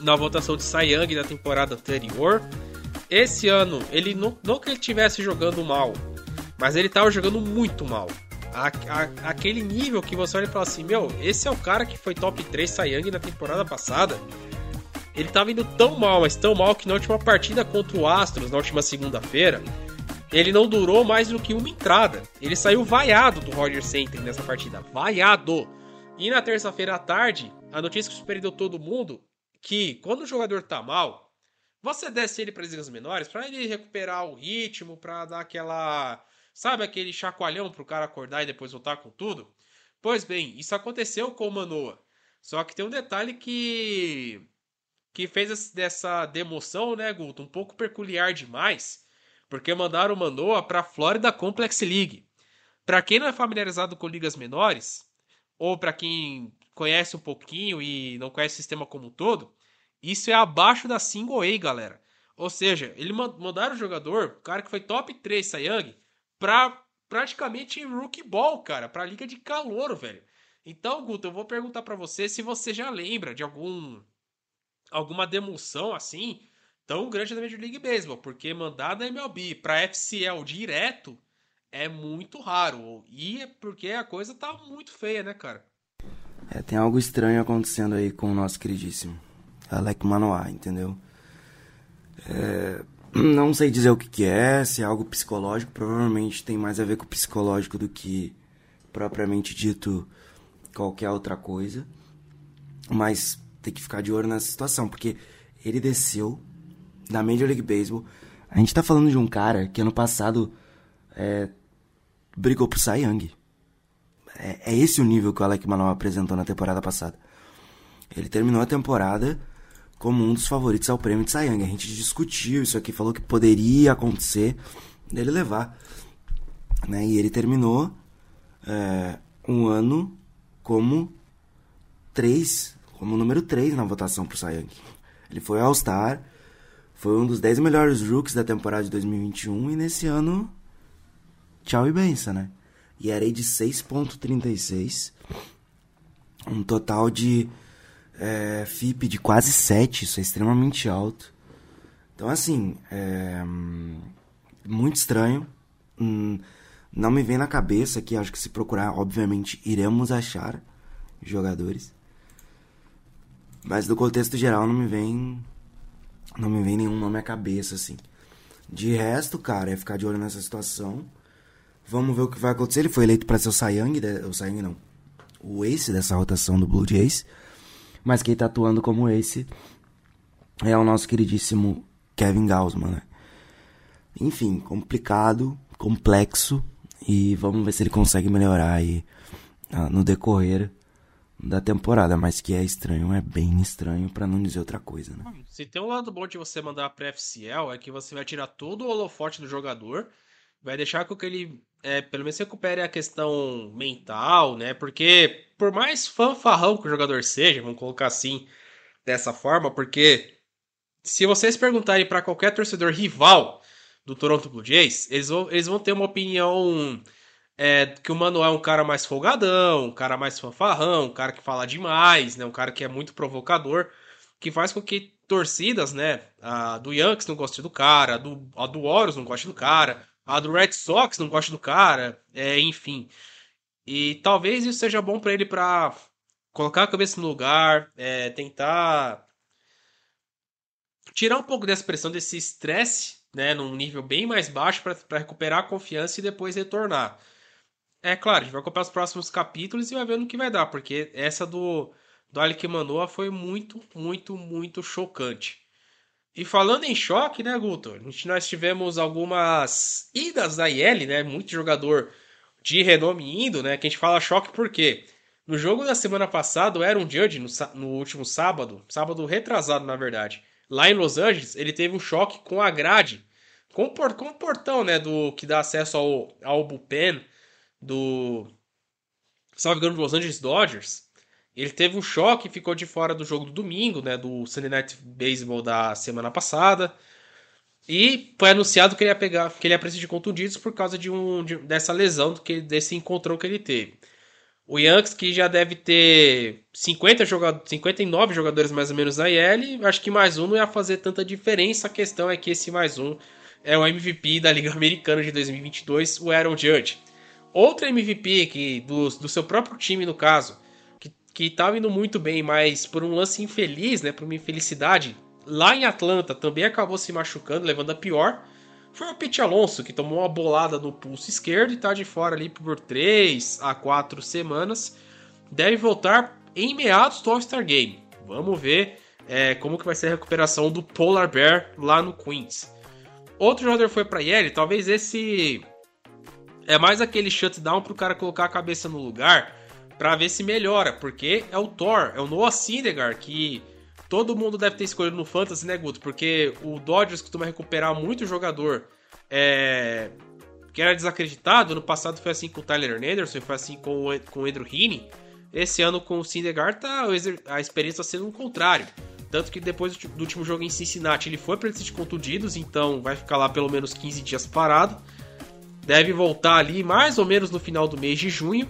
na votação de Cy Young da temporada anterior. Esse ano, ele não, não que ele estivesse jogando mal, mas ele estava jogando muito mal. A, a, aquele nível que você olha e fala assim: Meu, esse é o cara que foi top 3 Cy Young na temporada passada. Ele estava indo tão mal, mas tão mal que na última partida contra o Astros, na última segunda-feira, ele não durou mais do que uma entrada. Ele saiu vaiado do Roger Center nessa partida. Vaiado! E na terça-feira à tarde, a notícia que surpreendeu todo mundo que quando o jogador tá mal, você desce ele para as ligas menores para ele recuperar o ritmo, para dar aquela, sabe, aquele chacoalhão pro cara acordar e depois voltar com tudo. Pois bem, isso aconteceu com o Manoa. Só que tem um detalhe que que fez dessa demoção, né, Guto, um pouco peculiar demais, porque mandaram o Manoa para a Florida Complex League. Para quem não é familiarizado com ligas menores, ou para quem conhece um pouquinho e não conhece o sistema como um todo, isso é abaixo da single A, galera. Ou seja, ele mandaram o jogador, o cara que foi top 3 Sayang, pra praticamente rookie ball, cara, pra liga de calor, velho. Então, Guto, eu vou perguntar para você se você já lembra de algum alguma demolição assim tão grande da Major League Baseball, porque mandar da MLB para FCL direto é muito raro. E é porque a coisa tá muito feia, né, cara? É, tem algo estranho acontecendo aí com o nosso queridíssimo Alec Manoá, entendeu? É, *clears throat* não sei dizer o que, que é, se é algo psicológico, provavelmente tem mais a ver com o psicológico do que propriamente dito qualquer outra coisa. Mas tem que ficar de olho nessa situação, porque ele desceu da Major League Baseball. A gente tá falando de um cara que ano passado é, brigou pro Cy Young. É, é, esse o nível que o Alec Manoel apresentou na temporada passada. Ele terminou a temporada como um dos favoritos ao prêmio de Young. A gente discutiu isso aqui, falou que poderia acontecer dele levar. Né? E ele terminou é, um ano como três como número 3 na votação pro Young. Ele foi All-Star, foi um dos 10 melhores rookies da temporada de 2021 e nesse ano, tchau e benção, né? E era de 6.36, um total de é, FIP de quase 7, isso é extremamente alto. Então, assim, é, muito estranho. Hum, não me vem na cabeça que acho que se procurar, obviamente, iremos achar jogadores. Mas do contexto geral não me vem. Não me vem nenhum nome à cabeça, assim. De resto, cara, é ficar de olho nessa situação. Vamos ver o que vai acontecer. Ele foi eleito para ser o Sayang, o Sayang não. O ace dessa rotação do Blue Jays. Mas quem tá atuando como ace é o nosso queridíssimo Kevin Gaussman, né? Enfim, complicado, complexo. E vamos ver se ele consegue melhorar aí uh, no decorrer da temporada, mas que é estranho, é bem estranho para não dizer outra coisa, né? Se tem um lado bom de você mandar pra FCL é que você vai tirar todo o holofote do jogador, vai deixar com que ele, é, pelo menos recupere a questão mental, né? Porque por mais fanfarrão que o jogador seja, vamos colocar assim, dessa forma, porque se vocês perguntarem para qualquer torcedor rival do Toronto Blue Jays, eles vão, eles vão ter uma opinião é, que o Manuel é um cara mais folgadão, um cara mais fanfarrão, um cara que fala demais, né? Um cara que é muito provocador, que faz com que torcidas, né? A do Yankees não goste do cara, a do, a do Orioles não goste do cara, a do Red Sox não goste do cara, é, enfim. E talvez isso seja bom para ele para colocar a cabeça no lugar, é, tentar tirar um pouco dessa pressão, desse estresse, né, num nível bem mais baixo para recuperar a confiança e depois retornar. É claro, a gente vai acompanhar os próximos capítulos e vai ver no que vai dar, porque essa do, do Alec Manoa foi muito, muito, muito chocante. E falando em choque, né, Guto? A gente, nós tivemos algumas idas da IL, né? Muito jogador de renome indo, né? Que a gente fala choque porque no jogo da semana passada, o Aaron Judge, no, no último sábado, sábado retrasado, na verdade, lá em Los Angeles, ele teve um choque com a grade, com o, com o portão, né? Do, que dá acesso ao, ao bullpen do. Salve engano, Los Angeles Dodgers. Ele teve um choque e ficou de fora do jogo do domingo, né? Do Sunday Night Baseball da semana passada. E foi anunciado que ele ia pegar, que ele ia precisar de contundidos por causa de um de, dessa lesão, que desse encontrão que ele teve. O Yankees, que já deve ter 50 jogadores, 59 jogadores mais ou menos na IL, acho que mais um não ia fazer tanta diferença. A questão é que esse mais um é o MVP da Liga Americana de 2022, o Aaron Judge. Outra MVP que do, do seu próprio time, no caso, que, que tava indo muito bem, mas por um lance infeliz, né, por uma infelicidade, lá em Atlanta também acabou se machucando, levando a pior. Foi o Pete Alonso, que tomou uma bolada no pulso esquerdo e tá de fora ali por 3 a 4 semanas. Deve voltar em meados do All-Star Game. Vamos ver é, como que vai ser a recuperação do Polar Bear lá no Queens. Outro jogador foi para ele, talvez esse é mais aquele shutdown pro cara colocar a cabeça no lugar para ver se melhora, porque é o Thor, é o Noah Syndergaard que todo mundo deve ter escolhido no Fantasy, né, Guto? Porque o Dodgers costuma recuperar muito jogador é, que era desacreditado. No passado foi assim com o Tyler Anderson, foi assim com o, com o Andrew Heaney. Esse ano com o Syndergaard tá, a experiência está sendo o contrário. Tanto que depois do último jogo em Cincinnati ele foi para de contundidos, então vai ficar lá pelo menos 15 dias parado deve voltar ali mais ou menos no final do mês de junho.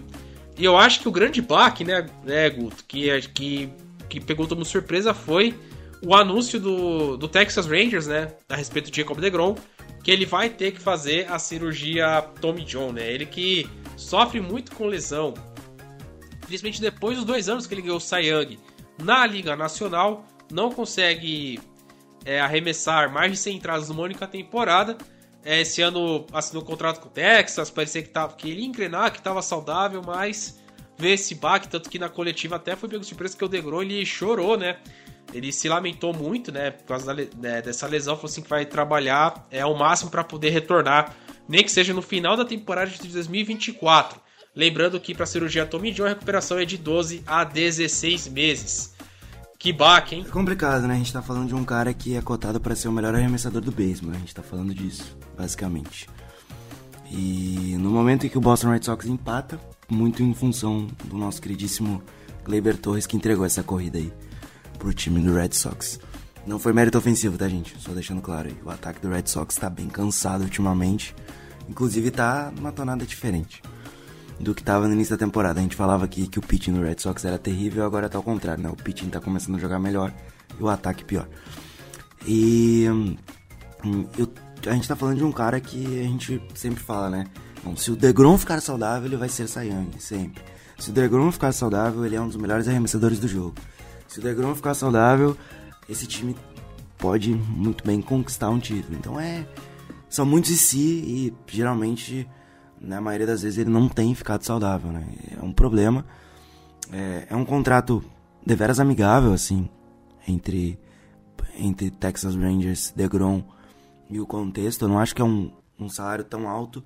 E eu acho que o grande baque, né, né Guto, que, é, que, que pegou como surpresa foi o anúncio do, do Texas Rangers, né, a respeito de Jacob DeGrom, que ele vai ter que fazer a cirurgia Tommy John, né, ele que sofre muito com lesão, principalmente depois dos dois anos que ele ganhou o Cy Young na Liga Nacional, não consegue é, arremessar mais de 100 entradas numa única temporada, é, esse ano assinou um contrato com o Texas, parecia que, tava, que ele ia engrenar, que estava saudável, mas veio esse baque, tanto que na coletiva até foi pego surpresa que o Degron ele chorou, né? Ele se lamentou muito, né, por causa da, né, dessa lesão, falou assim que vai trabalhar é ao máximo para poder retornar, nem que seja no final da temporada de 2024. Lembrando que para a cirurgia Tommy John a recuperação é de 12 a 16 meses. Que baque, hein? É complicado, né? A gente tá falando de um cara que é cotado para ser o melhor arremessador do beisebol, né? A gente tá falando disso, basicamente. E no momento em que o Boston Red Sox empata, muito em função do nosso queridíssimo Gleyber Torres que entregou essa corrida aí pro time do Red Sox. Não foi mérito ofensivo, tá, gente? Só deixando claro aí. O ataque do Red Sox tá bem cansado ultimamente. Inclusive tá numa tonada diferente do que estava no início da temporada. A gente falava aqui que o pitching do Red Sox era terrível, agora tá ao contrário, né? O pitching está começando a jogar melhor e o ataque pior. E hum, eu, a gente está falando de um cara que a gente sempre fala, né? Bom, se o DeGrom ficar saudável, ele vai ser Sayang, sempre. Se o DeGrom ficar saudável, ele é um dos melhores arremessadores do jogo. Se o DeGrom ficar saudável, esse time pode muito bem conquistar um título. Então é são muitos e si e geralmente na maioria das vezes ele não tem ficado saudável, né? É um problema. É, é um contrato deveras amigável assim entre entre Texas Rangers, DeGrom e o contexto. Eu não acho que é um, um salário tão alto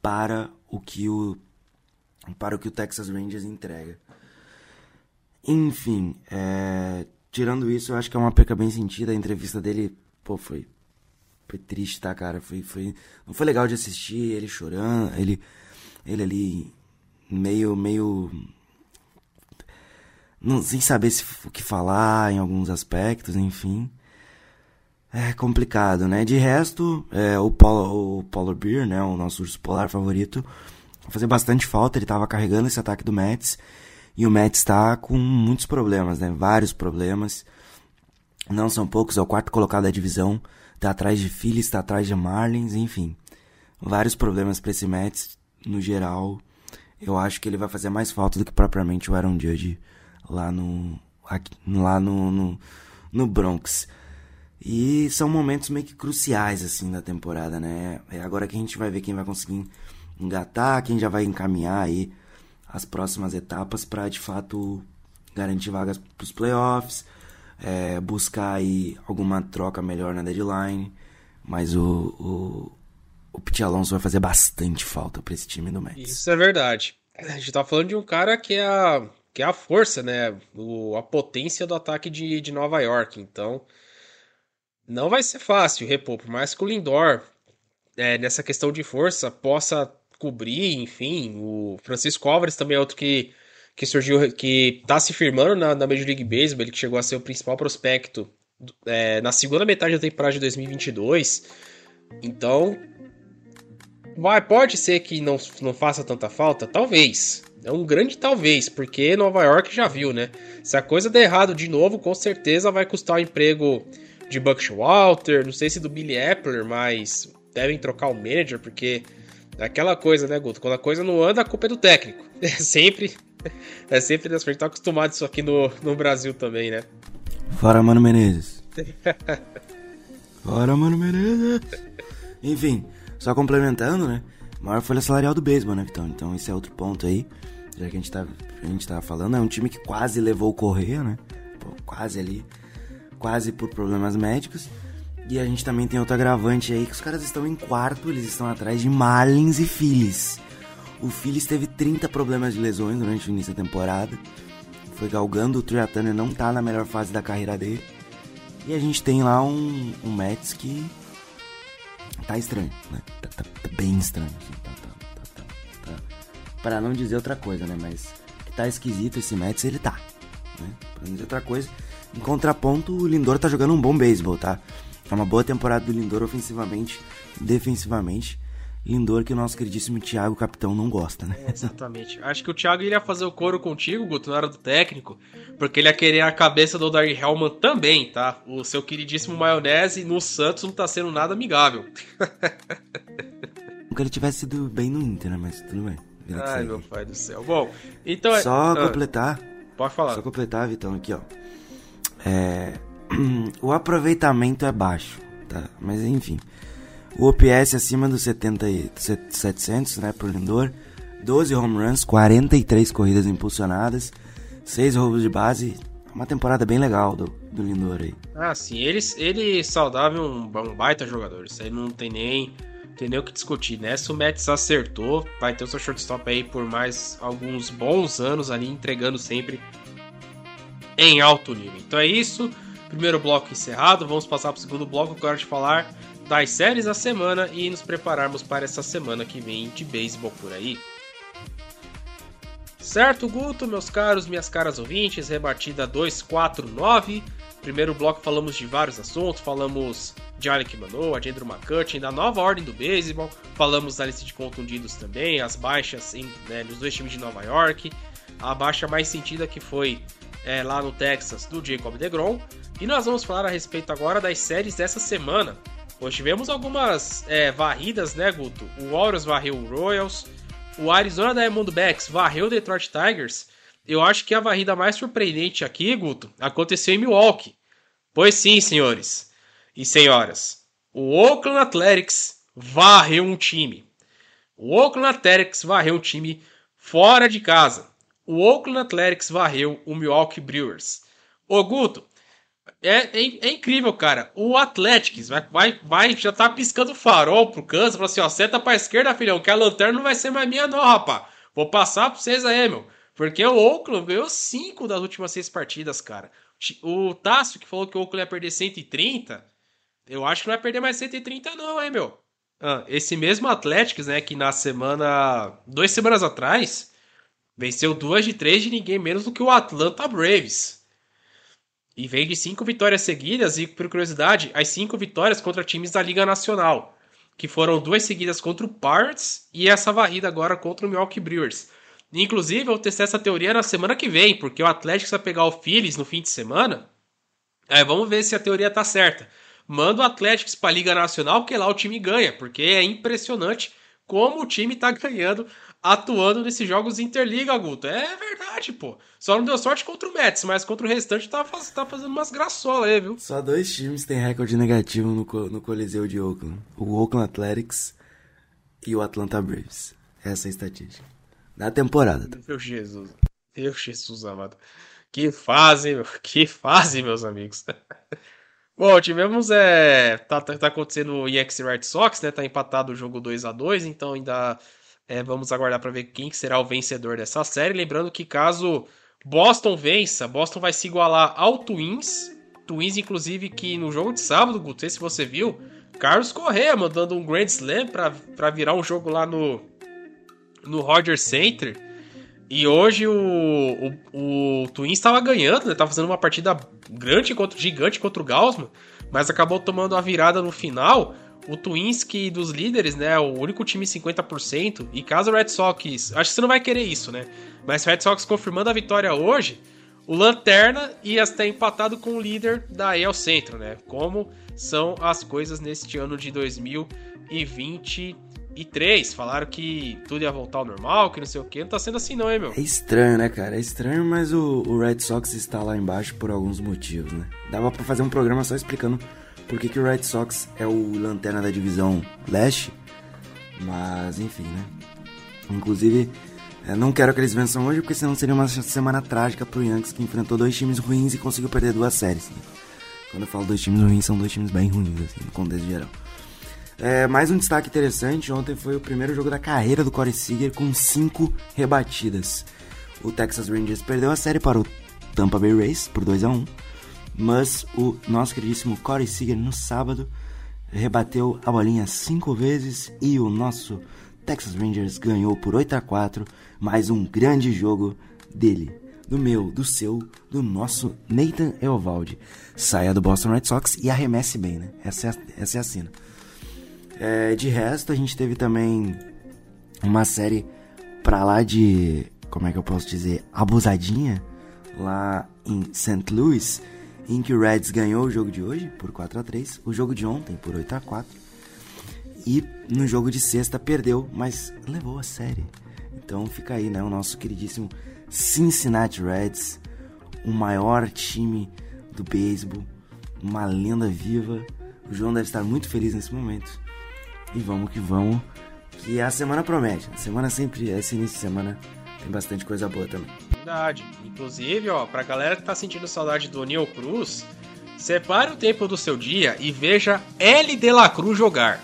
para o que o para o que o Texas Rangers entrega. Enfim, é, tirando isso, eu acho que é uma perca bem sentida. A entrevista dele, pô, foi, foi triste, tá, cara? Foi, foi, não foi legal de assistir, ele chorando, ele, ele ali meio, meio, não, sem saber se, o que falar em alguns aspectos, enfim. É complicado, né? De resto, é, o, Polo, o Polar Bear, né, o nosso urso polar favorito, vai fazer bastante falta. Ele tava carregando esse ataque do Mets. E o Mets está com muitos problemas, né? Vários problemas. Não são poucos, é o quarto colocado da divisão. Tá atrás de Phillies, tá atrás de Marlins, enfim. Vários problemas para esse Mets, no geral. Eu acho que ele vai fazer mais falta do que propriamente o Aaron Judge lá no aqui, lá no, no, no Bronx. E são momentos meio que cruciais assim da temporada, né? É agora que a gente vai ver quem vai conseguir engatar, quem já vai encaminhar aí as próximas etapas para de fato garantir vagas para os playoffs, é, buscar aí alguma troca melhor na deadline, mas o, o, o Pete Alonso vai fazer bastante falta para esse time do Mets. Isso é verdade. A gente tá falando de um cara que é a, que é a força, né? O, a potência do ataque de, de Nova York. Então, não vai ser fácil repor, por mais que o Lindor, é, nessa questão de força, possa cobrir, enfim. O Francisco Álvares também é outro que, que surgiu, que tá se firmando na, na Major League Baseball, ele que chegou a ser o principal prospecto é, na segunda metade da temporada de 2022. Então, vai, pode ser que não, não faça tanta falta? Talvez. É um grande talvez, porque Nova York já viu, né? Se a coisa der errado de novo, com certeza vai custar o emprego de Buck Walter, não sei se do Billy Epler, mas devem trocar o manager, porque é aquela coisa, né, Guto? Quando a coisa não anda, a culpa é do técnico. *laughs* É sempre. É sempre das gente tá acostumado isso aqui no, no Brasil também, né? Fora, Mano Menezes. *laughs* Fora, Mano Menezes. Enfim, só complementando, né? Maior folha salarial do beisebol, né, Vitão? Então esse é outro ponto aí. Já que a gente, tá, a gente tava falando, é um time que quase levou o Correia, né? Pô, quase ali. Quase por problemas médicos. E a gente também tem outro agravante aí, que os caras estão em quarto, eles estão atrás de Marlins e Phillies. O Phillies teve 30 problemas de lesões durante o início da temporada. Foi galgando, o Triatana não tá na melhor fase da carreira dele. E a gente tem lá um, um Mets que tá estranho, né? Tá, tá, tá bem estranho. Assim, tá, tá, tá, Pra não dizer outra coisa, né? Mas que tá esquisito esse Mets, ele tá. Né? Pra não dizer outra coisa. Em contraponto, o Lindor tá jogando um bom beisebol, tá? É uma boa temporada do Lindor ofensivamente, defensivamente. Lindor que o nosso queridíssimo Thiago, capitão, não gosta, né? É, exatamente. Acho que o Thiago iria fazer o coro contigo, Guto, na hora do técnico, porque ele ia querer a cabeça do Darry Hellman também, tá? O seu queridíssimo maionese no Santos não tá sendo nada amigável. Nunca ele tivesse sido bem no Inter, né? Mas tudo bem. Ai, meu pai do céu. Bom, então... É- Só ah, completar... Pode falar. Só completar, Vitão, aqui, ó. É *clears throat* o aproveitamento é baixo, tá? Mas enfim. O OPS acima dos 70 e 700, né, por Lindor. 12 home runs, 43 corridas impulsionadas, 6 roubos de base. Uma temporada bem legal do, do Lindor aí. Ah, sim. Ele, ele saudável, um, um baita jogador. Isso aí não tem nem, tem nem o que discutir? Se o Mets acertou, vai ter o seu shortstop aí por mais alguns bons anos ali, entregando sempre em alto nível. Então é isso. Primeiro bloco encerrado, vamos passar para o segundo bloco agora de falar das séries da semana e nos prepararmos para essa semana que vem de beisebol por aí. Certo, Guto, meus caros, minhas caras ouvintes, rebatida 249. Primeiro bloco falamos de vários assuntos, falamos de Alec Manoa, de Andrew McCutcheon, da nova ordem do beisebol, falamos da lista de contundidos também, as baixas em, né, nos dois times de Nova York, a baixa mais sentida que foi é, lá no Texas do Jacob DeGrom, e nós vamos falar a respeito agora das séries dessa semana. Hoje tivemos algumas é, varridas, né, Guto? O Warriors varreu o Royals, o Arizona Diamondbacks varreu o Detroit Tigers. Eu acho que a varrida mais surpreendente aqui, Guto, aconteceu em Milwaukee. Pois sim, senhores e senhoras. O Oakland Athletics varreu um time. O Oakland Athletics varreu um time fora de casa. O Oakland Athletics varreu o Milwaukee Brewers. Ô Guto, é, é, é, incrível, cara. O Athletics vai, vai, vai, já tá piscando farol pro Kansas. Falou assim, ó, senta pra esquerda, filhão, que a lanterna não vai ser mais minha não, rapá. Vou passar pra vocês aí, meu. Porque o Oakland ganhou 5 das últimas 6 partidas, cara. O Tássio que falou que o Oakland ia perder 130, eu acho que não vai perder mais 130 não, hein, meu. Ah, esse mesmo Athletics, né, que na semana... Duas semanas atrás, venceu duas de três de ninguém menos do que o Atlanta Braves. E vem de cinco vitórias seguidas, e por curiosidade, as cinco vitórias contra times da Liga Nacional, que foram duas seguidas contra o Pirates e essa varrida agora contra o Milwaukee Brewers. Inclusive, eu vou testar essa teoria na semana que vem, porque o Atlético vai pegar o Phillies no fim de semana. Aí vamos ver se a teoria tá certa. Manda o Atlético para a Liga Nacional, que lá o time ganha, porque é impressionante como o time tá ganhando atuando nesses jogos Interliga, Guto. É verdade, pô. Só não deu sorte contra o Mets, mas contra o restante tá, faz, tá fazendo umas graçolas aí, viu? Só dois times têm recorde negativo no, no Coliseu de Oakland: o Oakland Athletics e o Atlanta Braves. Essa é a estatística. Da temporada. Meu Jesus. Meu Jesus amado. Que fase, meu. Que fase, meus amigos. *laughs* Bom, tivemos. É, tá, tá, tá acontecendo o Yankees Red Sox, né? Tá empatado o jogo 2 a 2 então ainda é, vamos aguardar para ver quem será o vencedor dessa série. Lembrando que caso Boston vença, Boston vai se igualar ao Twins. Twins, inclusive, que no jogo de sábado, Guto, sei se você viu, Carlos Correa mandando um Grand Slam para virar um jogo lá no, no Rogers Center. E hoje o, o, o Twins estava ganhando, né? Tava fazendo uma partida grande contra, gigante contra o Gaussman, mas acabou tomando a virada no final o Twins que dos líderes, né, o único time 50%, e caso o Red Sox, acho que você não vai querer isso, né? Mas o Red Sox confirmando a vitória hoje, o Lanterna ia estar empatado com o líder da EL Centro, né? Como são as coisas neste ano de 2023. Falaram que tudo ia voltar ao normal, que não sei o que. Não tá sendo assim não, hein, meu? É estranho, né, cara? É estranho, mas o, o Red Sox está lá embaixo por alguns motivos, né? Dava para fazer um programa só explicando por que, que o Red Sox é o lanterna da divisão leste. Mas, enfim, né? Inclusive, é, não quero que eles vençam hoje, porque senão seria uma semana trágica pro Yankees, que enfrentou dois times ruins e conseguiu perder duas séries. Né? Quando eu falo dois times ruins, são dois times bem ruins, assim, no contexto geral. É, mais um destaque interessante, ontem foi o primeiro jogo da carreira do Corey Seager com cinco rebatidas. O Texas Rangers perdeu a série para o Tampa Bay Rays por 2 a 1 mas o nosso queridíssimo Corey Seager no sábado rebateu a bolinha cinco vezes e o nosso Texas Rangers ganhou por 8 a 4 mais um grande jogo dele, do meu, do seu, do nosso Nathan Eovaldi. Saia do Boston Red Sox e arremesse bem, né? Essa é, essa é a cena. É, de resto, a gente teve também uma série pra lá de. Como é que eu posso dizer? Abusadinha, lá em St. Louis em que o Reds ganhou o jogo de hoje por 4 a 3 o jogo de ontem por 8 a 4 e no jogo de sexta perdeu, mas levou a série. Então fica aí, né, o nosso queridíssimo Cincinnati Reds, o maior time do beisebol, uma lenda viva. O João deve estar muito feliz nesse momento. E vamos que vamos, que a semana promete. A semana sempre, esse início de semana tem bastante coisa boa também. Verdade. Inclusive, ó, pra galera que tá sentindo saudade do Neil Cruz, separe o tempo do seu dia e veja L de la Cruz jogar.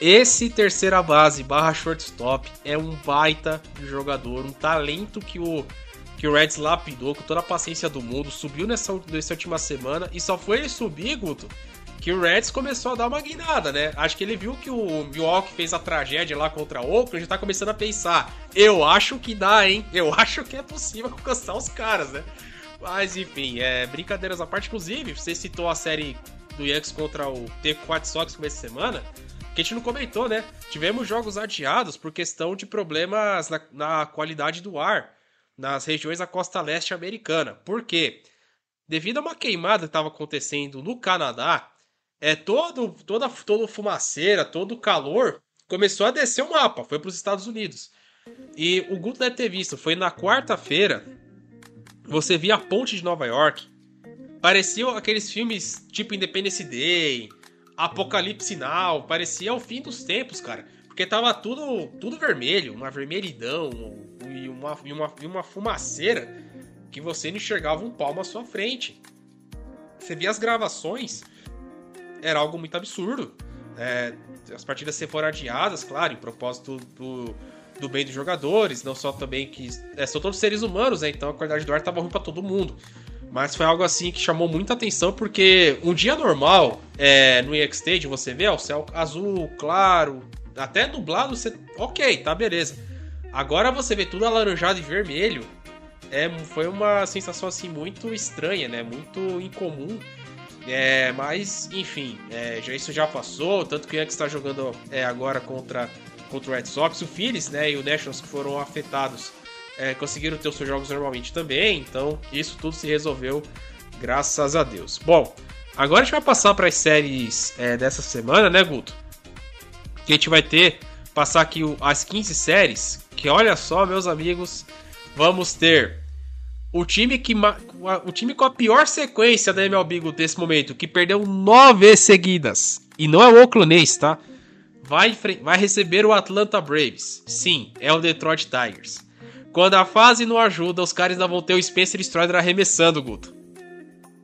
Esse terceira base barra shortstop é um baita jogador, um talento que o que o Reds lapidou com toda a paciência do mundo, subiu nessa, nessa última semana e só foi ele subir, Guto, que o Reds começou a dar uma guinada, né? Acho que ele viu que o Milwaukee fez a tragédia lá contra o Oakland, já tá começando a pensar, eu acho que dá, hein? Eu *laughs* acho que é possível alcançar os caras, né? Mas enfim, é, brincadeiras à parte, inclusive, você citou a série do Yankees contra o T4 Sox começo de semana, que a gente não comentou, né? Tivemos jogos adiados por questão de problemas na, na qualidade do ar nas regiões da costa leste americana. Por quê? Devido a uma queimada que estava acontecendo no Canadá, é todo, toda, toda fumaceira, todo calor começou a descer o mapa, foi para os Estados Unidos. E o Guto deve ter visto, foi na quarta-feira, você via a ponte de Nova York, parecia aqueles filmes tipo Independence Day, Apocalipse Now, parecia o fim dos tempos, cara. Porque tava tudo, tudo vermelho, uma vermelhidão e uma, e uma, e uma fumaceira que você não enxergava um palmo à sua frente. Você via as gravações, era algo muito absurdo. É, as partidas se foram adiadas, claro, em propósito do, do bem dos jogadores, não só também que. É, são todos seres humanos, né? Então a qualidade do ar tava ruim pra todo mundo. Mas foi algo assim que chamou muita atenção, porque um dia normal, é, no EX Stage, você vê ó, o céu azul, claro, até nublado, você. Ok, tá beleza. Agora você vê tudo alaranjado e vermelho. É, foi uma sensação assim muito estranha, né? Muito incomum. É, mas, enfim, é, já, isso já passou. Tanto que o Yankees está jogando é, agora contra, contra o Red Sox. O Phillies né, e o Nationals que foram afetados é, conseguiram ter os seus jogos normalmente também. Então, isso tudo se resolveu, graças a Deus. Bom, agora a gente vai passar para as séries é, dessa semana, né, Guto? que a gente vai ter, passar aqui as 15 séries, que olha só, meus amigos, vamos ter o time que o time com a pior sequência da MLB desse momento, que perdeu nove seguidas, e não é o Oakland A's, tá? Vai, vai receber o Atlanta Braves. Sim, é o Detroit Tigers. Quando a fase não ajuda, os caras ainda vão ter o Spencer Strider arremessando, Guto.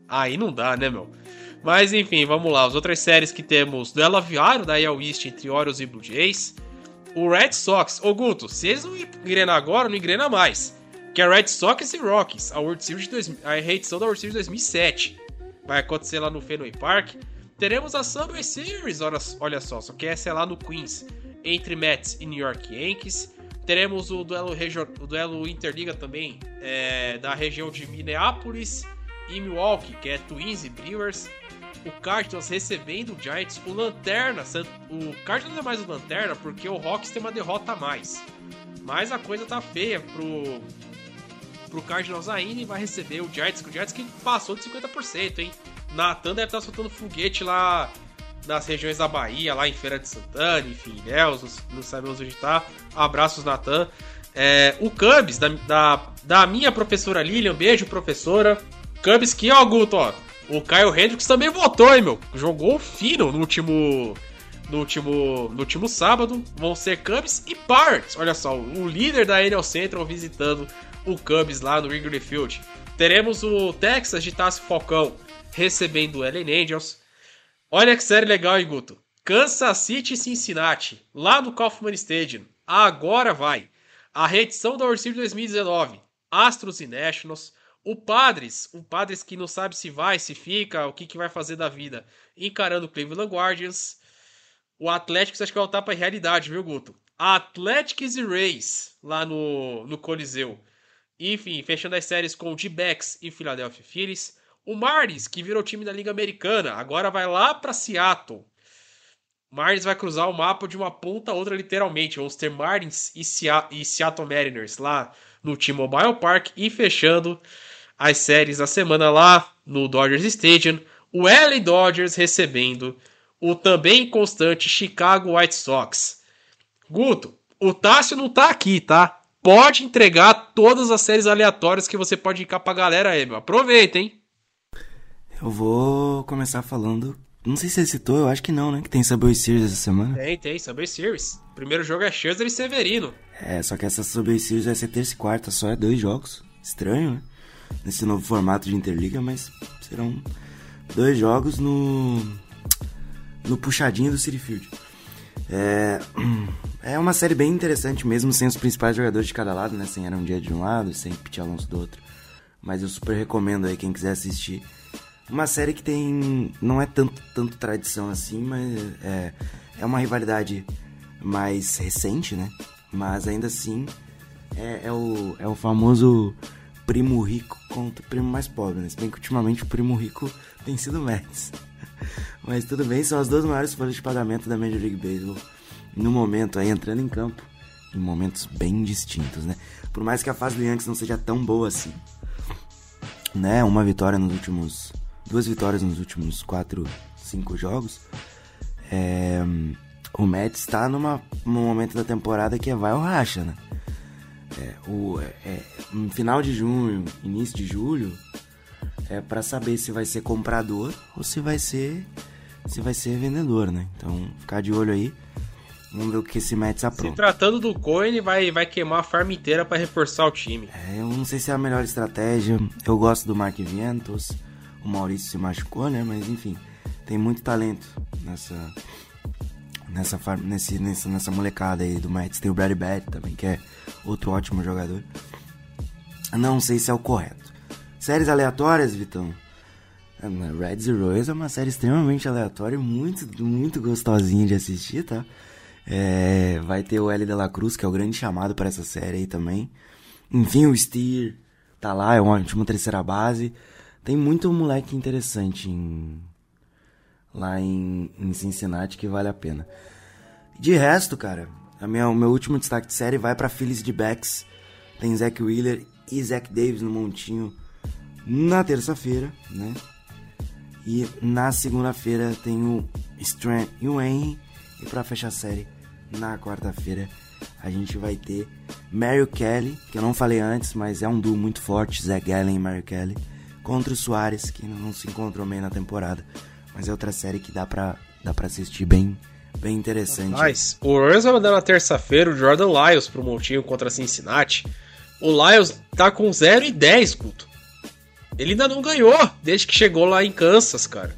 Aí não dá, né, meu? Mas enfim, vamos lá. As outras séries que temos: duelo aviário da AL East entre Orioles e Blue Jays. O Red Sox. Ô Guto, se eles não engrenar agora, não engrena mais. Que é Red Sox e Rockies, a World Series de dois, a reedição da World Series 2007. Vai acontecer lá no Fenway Park. Teremos a Subway Series, olha, olha só, só que essa é lá no Queens, entre Mets e New York Yankees. Teremos o duelo, o duelo Interliga também, é, da região de Minneapolis e Milwaukee, que é Twins e Brewers o Cardinals recebendo o Giants, o Lanterna, o Cardinals é mais o Lanterna porque o Rocks tem uma derrota a mais. Mas a coisa tá feia pro, pro Cardinals ainda e vai receber o Giants, que o Giants que passou de 50%, hein? Natan deve estar tá soltando foguete lá nas regiões da Bahia, lá em Feira de Santana, enfim, Ilhéus, não sabemos onde tá. Abraços, Natan. É, o Cubs, da, da, da minha professora Lilian, beijo, professora. Cubs que, ó, Guto, ó, o Kyle Hendricks também votou, hein, meu? Jogou fino no último. No último, no último sábado. Vão ser Cubs e Pirates. Olha só, o líder da NL Central visitando o Cubs lá no Wrigley Field. Teremos o Texas de Tassi Falcão recebendo o LA Angels. Olha que série legal, hein, Guto? Kansas City e Cincinnati, lá no Kaufman Stadium. Agora vai. A reedição da Series 2019. Astros e Nationals. O Padres, o Padres que não sabe se vai, se fica, o que, que vai fazer da vida, encarando o Cleveland Guardians. O Atlético acho que vai voltar para a realidade, viu, Guto? Atléticos e Rays lá no, no Coliseu. Enfim, fechando as séries com D-Backs e Philadelphia Phillies. O Marlins, que virou time da Liga Americana, agora vai lá para Seattle. Marlins vai cruzar o mapa de uma ponta a outra, literalmente. Vamos ter Marlins e, e Seattle Mariners lá no T-Mobile Park. E fechando as séries da semana lá no Dodgers Stadium, o LA Dodgers recebendo o também constante Chicago White Sox. Guto, o Tássio não tá aqui, tá? Pode entregar todas as séries aleatórias que você pode indicar pra galera aí, meu. Aproveita, hein? Eu vou começar falando. Não sei se você citou, eu acho que não, né? Que tem Subway Series essa semana. Tem, tem, Subway Series. O primeiro jogo é Scherzer e Severino. É, só que essa Subway Series vai ser terça e quarta, só é dois jogos. Estranho, né? nesse novo formato de Interliga, mas serão dois jogos no no puxadinho do City Field. É, *clears throat* é uma série bem interessante mesmo, sem os principais jogadores de cada lado, né? Sem Aaron Judge de um lado, sem Pete Alonso do outro. Mas eu super recomendo aí quem quiser assistir. Uma série que tem. não é tanto, tanto tradição assim, mas é, é uma rivalidade mais recente, né? Mas ainda assim é, é, o, é o famoso primo rico contra o primo mais pobre, né? Se bem que ultimamente o primo rico *laughs* tem sido Mets. Mas tudo bem, são as duas maiores folhas de pagamento da Major League Baseball no momento aí entrando em campo em momentos bem distintos, né? Por mais que a fase do Yankees não seja tão boa assim, né? Uma vitória nos últimos duas vitórias nos últimos quatro, cinco jogos, é, o Mets está num momento da temporada que é vai ou racha, né? É, o, é, no final de junho, início de julho, é para saber se vai ser comprador ou se vai ser se vai ser vendedor, né? Então, ficar de olho aí. Vamos ver o que esse Mets apronta. Se tratando do Coin, vai, vai queimar a farm inteira para reforçar o time. É, eu não sei se é a melhor estratégia. Eu gosto do Mark Vientos. O Maurício se machucou, né? Mas enfim, tem muito talento nessa nessa nesse, nessa, nessa molecada aí do Mets. Tem o Brad Bat também, que é outro ótimo jogador. Não sei se é o correto. Séries aleatórias, Vitão? Reds e Royals é uma série extremamente aleatória e muito, muito gostosinha de assistir, tá? É, vai ter o L de la Cruz, que é o grande chamado para essa série aí também. Enfim, o Steer tá lá, é uma, uma terceira base. Tem muito moleque interessante em, lá em, em Cincinnati que vale a pena. De resto, cara, a minha, o meu último destaque de série vai para Phillies de Backs. Tem Zach Wheeler e Zach Davis no montinho na terça-feira, né? E na segunda-feira tem o Strand e o Henry. E para fechar a série, na quarta-feira, a gente vai ter Mary Kelly, que eu não falei antes, mas é um duo muito forte, Zach Gallen e Mary Kelly, contra o Soares, que não se encontrou bem na temporada. Mas é outra série que dá pra, dá pra assistir bem, bem interessante. Mas o Royals vai mandar na terça-feira o Jordan Lyles pro montinho contra Cincinnati. O Lyles tá com 0 e 10, culto. Ele ainda não ganhou desde que chegou lá em Kansas, cara.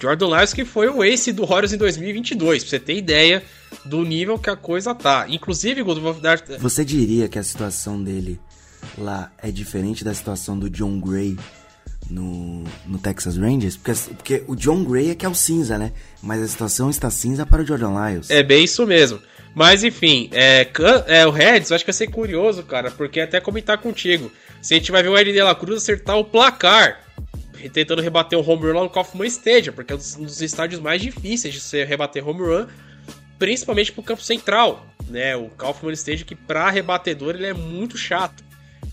Jordan Lyles que foi o ace do Warriors em 2022, pra você ter ideia do nível que a coisa tá. Inclusive, Guto, vou dar... Você diria que a situação dele lá é diferente da situação do John Gray no, no Texas Rangers? Porque, porque o John Gray é que é o cinza, né? Mas a situação está cinza para o Jordan Lyles. É bem isso mesmo. Mas enfim, é, é, o Reds, eu acho que vai ser curioso, cara, porque até comentar contigo. Se a gente vai ver o L de la Cruz acertar o placar, tentando rebater o home run lá no Kaufman Stadium, porque é um dos estádios mais difíceis de você rebater home run, principalmente pro campo central, né? O Kaufman Stadium que para rebatedor ele é muito chato.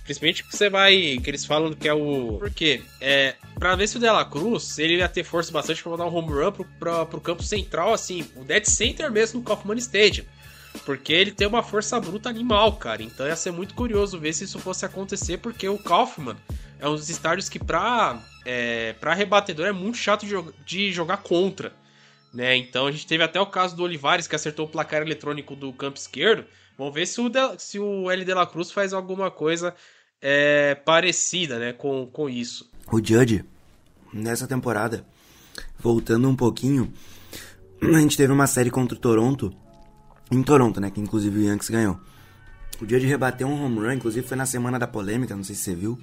Principalmente que você vai. Que eles falam que é o. Por quê? É. Pra ver se o Dela Cruz ele ia ter força bastante pra mandar um home run pro, pro, pro campo central, assim. O dead center mesmo no Kaufman Stadium. Porque ele tem uma força bruta animal, cara. Então ia ser muito curioso ver se isso fosse acontecer, porque o Kaufman é um dos estádios que pra, é, pra rebatedor é muito chato de, de jogar contra. Né? Então a gente teve até o caso do Olivares que acertou o placar eletrônico do campo esquerdo. Vamos ver se o, de, se o L de la Cruz faz alguma coisa é, parecida né, com, com isso. O Judge, nessa temporada, voltando um pouquinho, *clears throat* a gente teve uma série contra o Toronto em Toronto, né? Que inclusive o Yankees ganhou. O dia de rebater um home run, inclusive foi na semana da polêmica, não sei se você viu.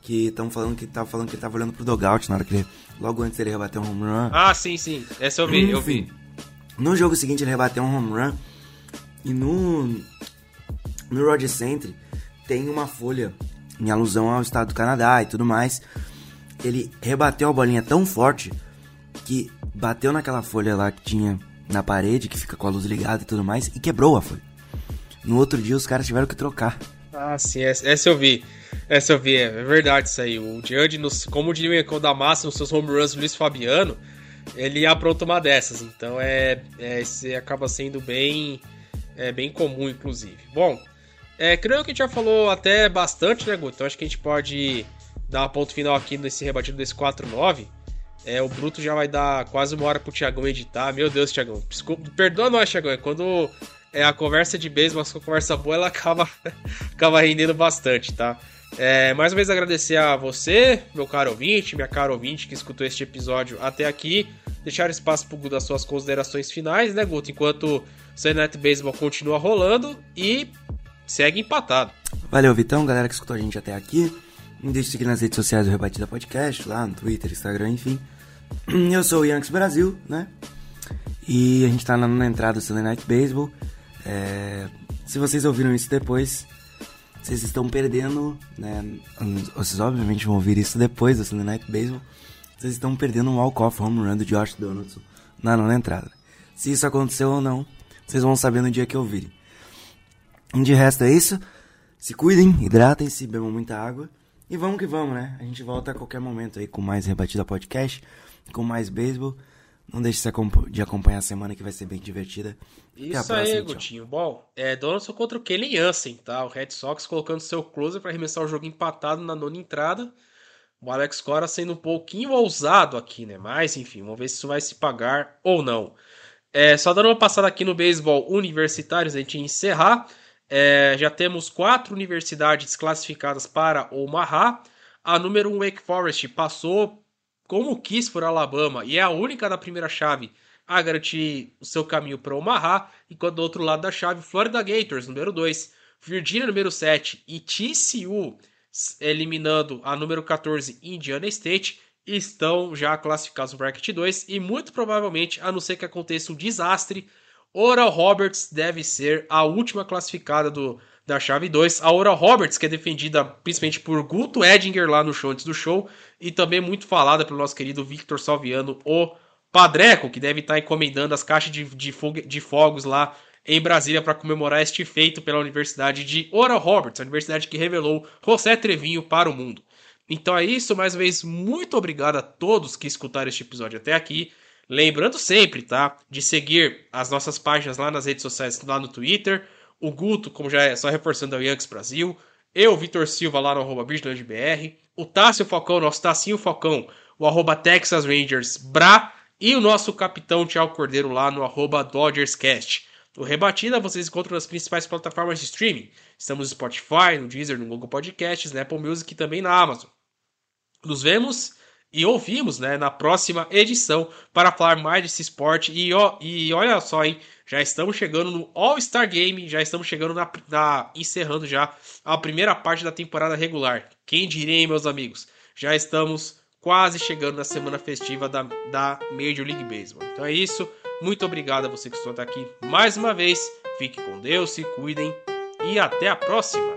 Que estão falando que tava falando que ele tava olhando pro dogout na hora que ele. Logo antes dele rebater um home run. Ah, sim, sim. Essa eu vi, Enfim, eu vi. No jogo seguinte ele rebateu um home run. E no. No Rogers Center tem uma folha em alusão ao estado do Canadá e tudo mais. Ele rebateu a bolinha tão forte que bateu naquela folha lá que tinha na parede, que fica com a luz ligada e tudo mais, e quebrou a folha. No outro dia os caras tiveram que trocar. Ah, sim, essa, eu vi. Essa eu vi, é verdade isso aí. O nos, como o Diego da Massa nos seus home runs Luiz Fabiano, ele apronta uma dessas. Então é, é esse acaba sendo bem, é, bem comum, inclusive. Bom, é, creio que a gente já falou até bastante, né, Guto? Então acho que a gente pode dar um ponto final aqui nesse rebatido desse 4-9. É, o Bruto já vai dar quase uma hora pro Thiagão editar. Meu Deus, Thiagão. Desculpa, perdoa nós, Thiagão. É quando é a conversa de beisebol, a conversa boa, ela *laughs* acaba, acaba rendendo bastante, tá? É, mais uma vez agradecer a você, meu caro ouvinte, minha cara ouvinte que escutou este episódio até aqui. Deixar espaço pro Guto das suas considerações finais, né, Guto? Enquanto o Sunday Baseball continua rolando e segue empatado. Valeu, Vitão, galera que escutou a gente até aqui. Não deixe de seguir nas redes sociais do Rebatida Podcast, lá no Twitter, Instagram, enfim. Eu sou o Yankees Brasil, né? E a gente tá na, entrada do Sunday Night Baseball. É, se vocês ouviram isso depois, vocês estão perdendo, né? Vocês obviamente vão ouvir isso depois do Sunday Night Baseball. Vocês estão perdendo um walk-off home run do Josh Donaldson na nona entrada. Se isso aconteceu ou não, vocês vão saber no dia que ouvirem. De resto é isso. Se cuidem, hidratem-se, bebam muita água. E vamos que vamos, né? A gente volta a qualquer momento aí com mais Rebatida Podcast com mais beisebol. Não deixe de acompanhar a semana que vai ser bem divertida. Isso aí, Gutinho. Bom, é Donaldson contra o Kenny Jansen, tá? O Red Sox colocando seu closer para arremessar o jogo empatado na nona entrada. O Alex Cora sendo um pouquinho ousado aqui, né? Mas, enfim, vamos ver se isso vai se pagar ou não. É, só dando uma passada aqui no beisebol universitário, a gente encerrar. É, já temos quatro universidades classificadas para Omaha. A número 1 um, Wake Forest passou como quis por Alabama e é a única da primeira chave a garantir o seu caminho para Omaha, enquanto do outro lado da chave, Florida Gators, número 2, Virginia, número 7 e TCU, eliminando a número 14, Indiana State, estão já classificados no bracket 2 e muito provavelmente, a não ser que aconteça um desastre, Oral Roberts deve ser a última classificada do, da chave 2. A Oral Roberts, que é defendida principalmente por Guto Edinger lá no show antes do show, e também muito falada pelo nosso querido Victor Salviano, o Padreco, que deve estar encomendando as caixas de, de, de fogos lá em Brasília para comemorar este feito pela Universidade de Oral Roberts, a universidade que revelou José Trevinho para o mundo. Então é isso, mais uma vez, muito obrigado a todos que escutaram este episódio até aqui. Lembrando sempre, tá? De seguir as nossas páginas lá nas redes sociais, lá no Twitter. O Guto, como já é, só reforçando, é o Yankees Brasil. Eu, Vitor Silva, lá no arroba BR. O Tássio Falcão, nosso Tassinho Falcão, o arroba Texas Rangers Bra. E o nosso capitão Tiago Cordeiro lá no arroba DodgersCast. O Rebatida vocês encontram nas principais plataformas de streaming. Estamos no Spotify, no Deezer, no Google Podcasts, na Apple Music e também na Amazon. Nos vemos e ouvimos né, na próxima edição para falar mais desse esporte. E, ó, e olha só, hein? Já estamos chegando no All-Star Game, já estamos chegando na, na, encerrando já a primeira parte da temporada regular. Quem diria, hein, meus amigos? Já estamos quase chegando na semana festiva da, da Major League Baseball. Então é isso. Muito obrigado a você que está aqui mais uma vez. Fique com Deus, se cuidem e até a próxima.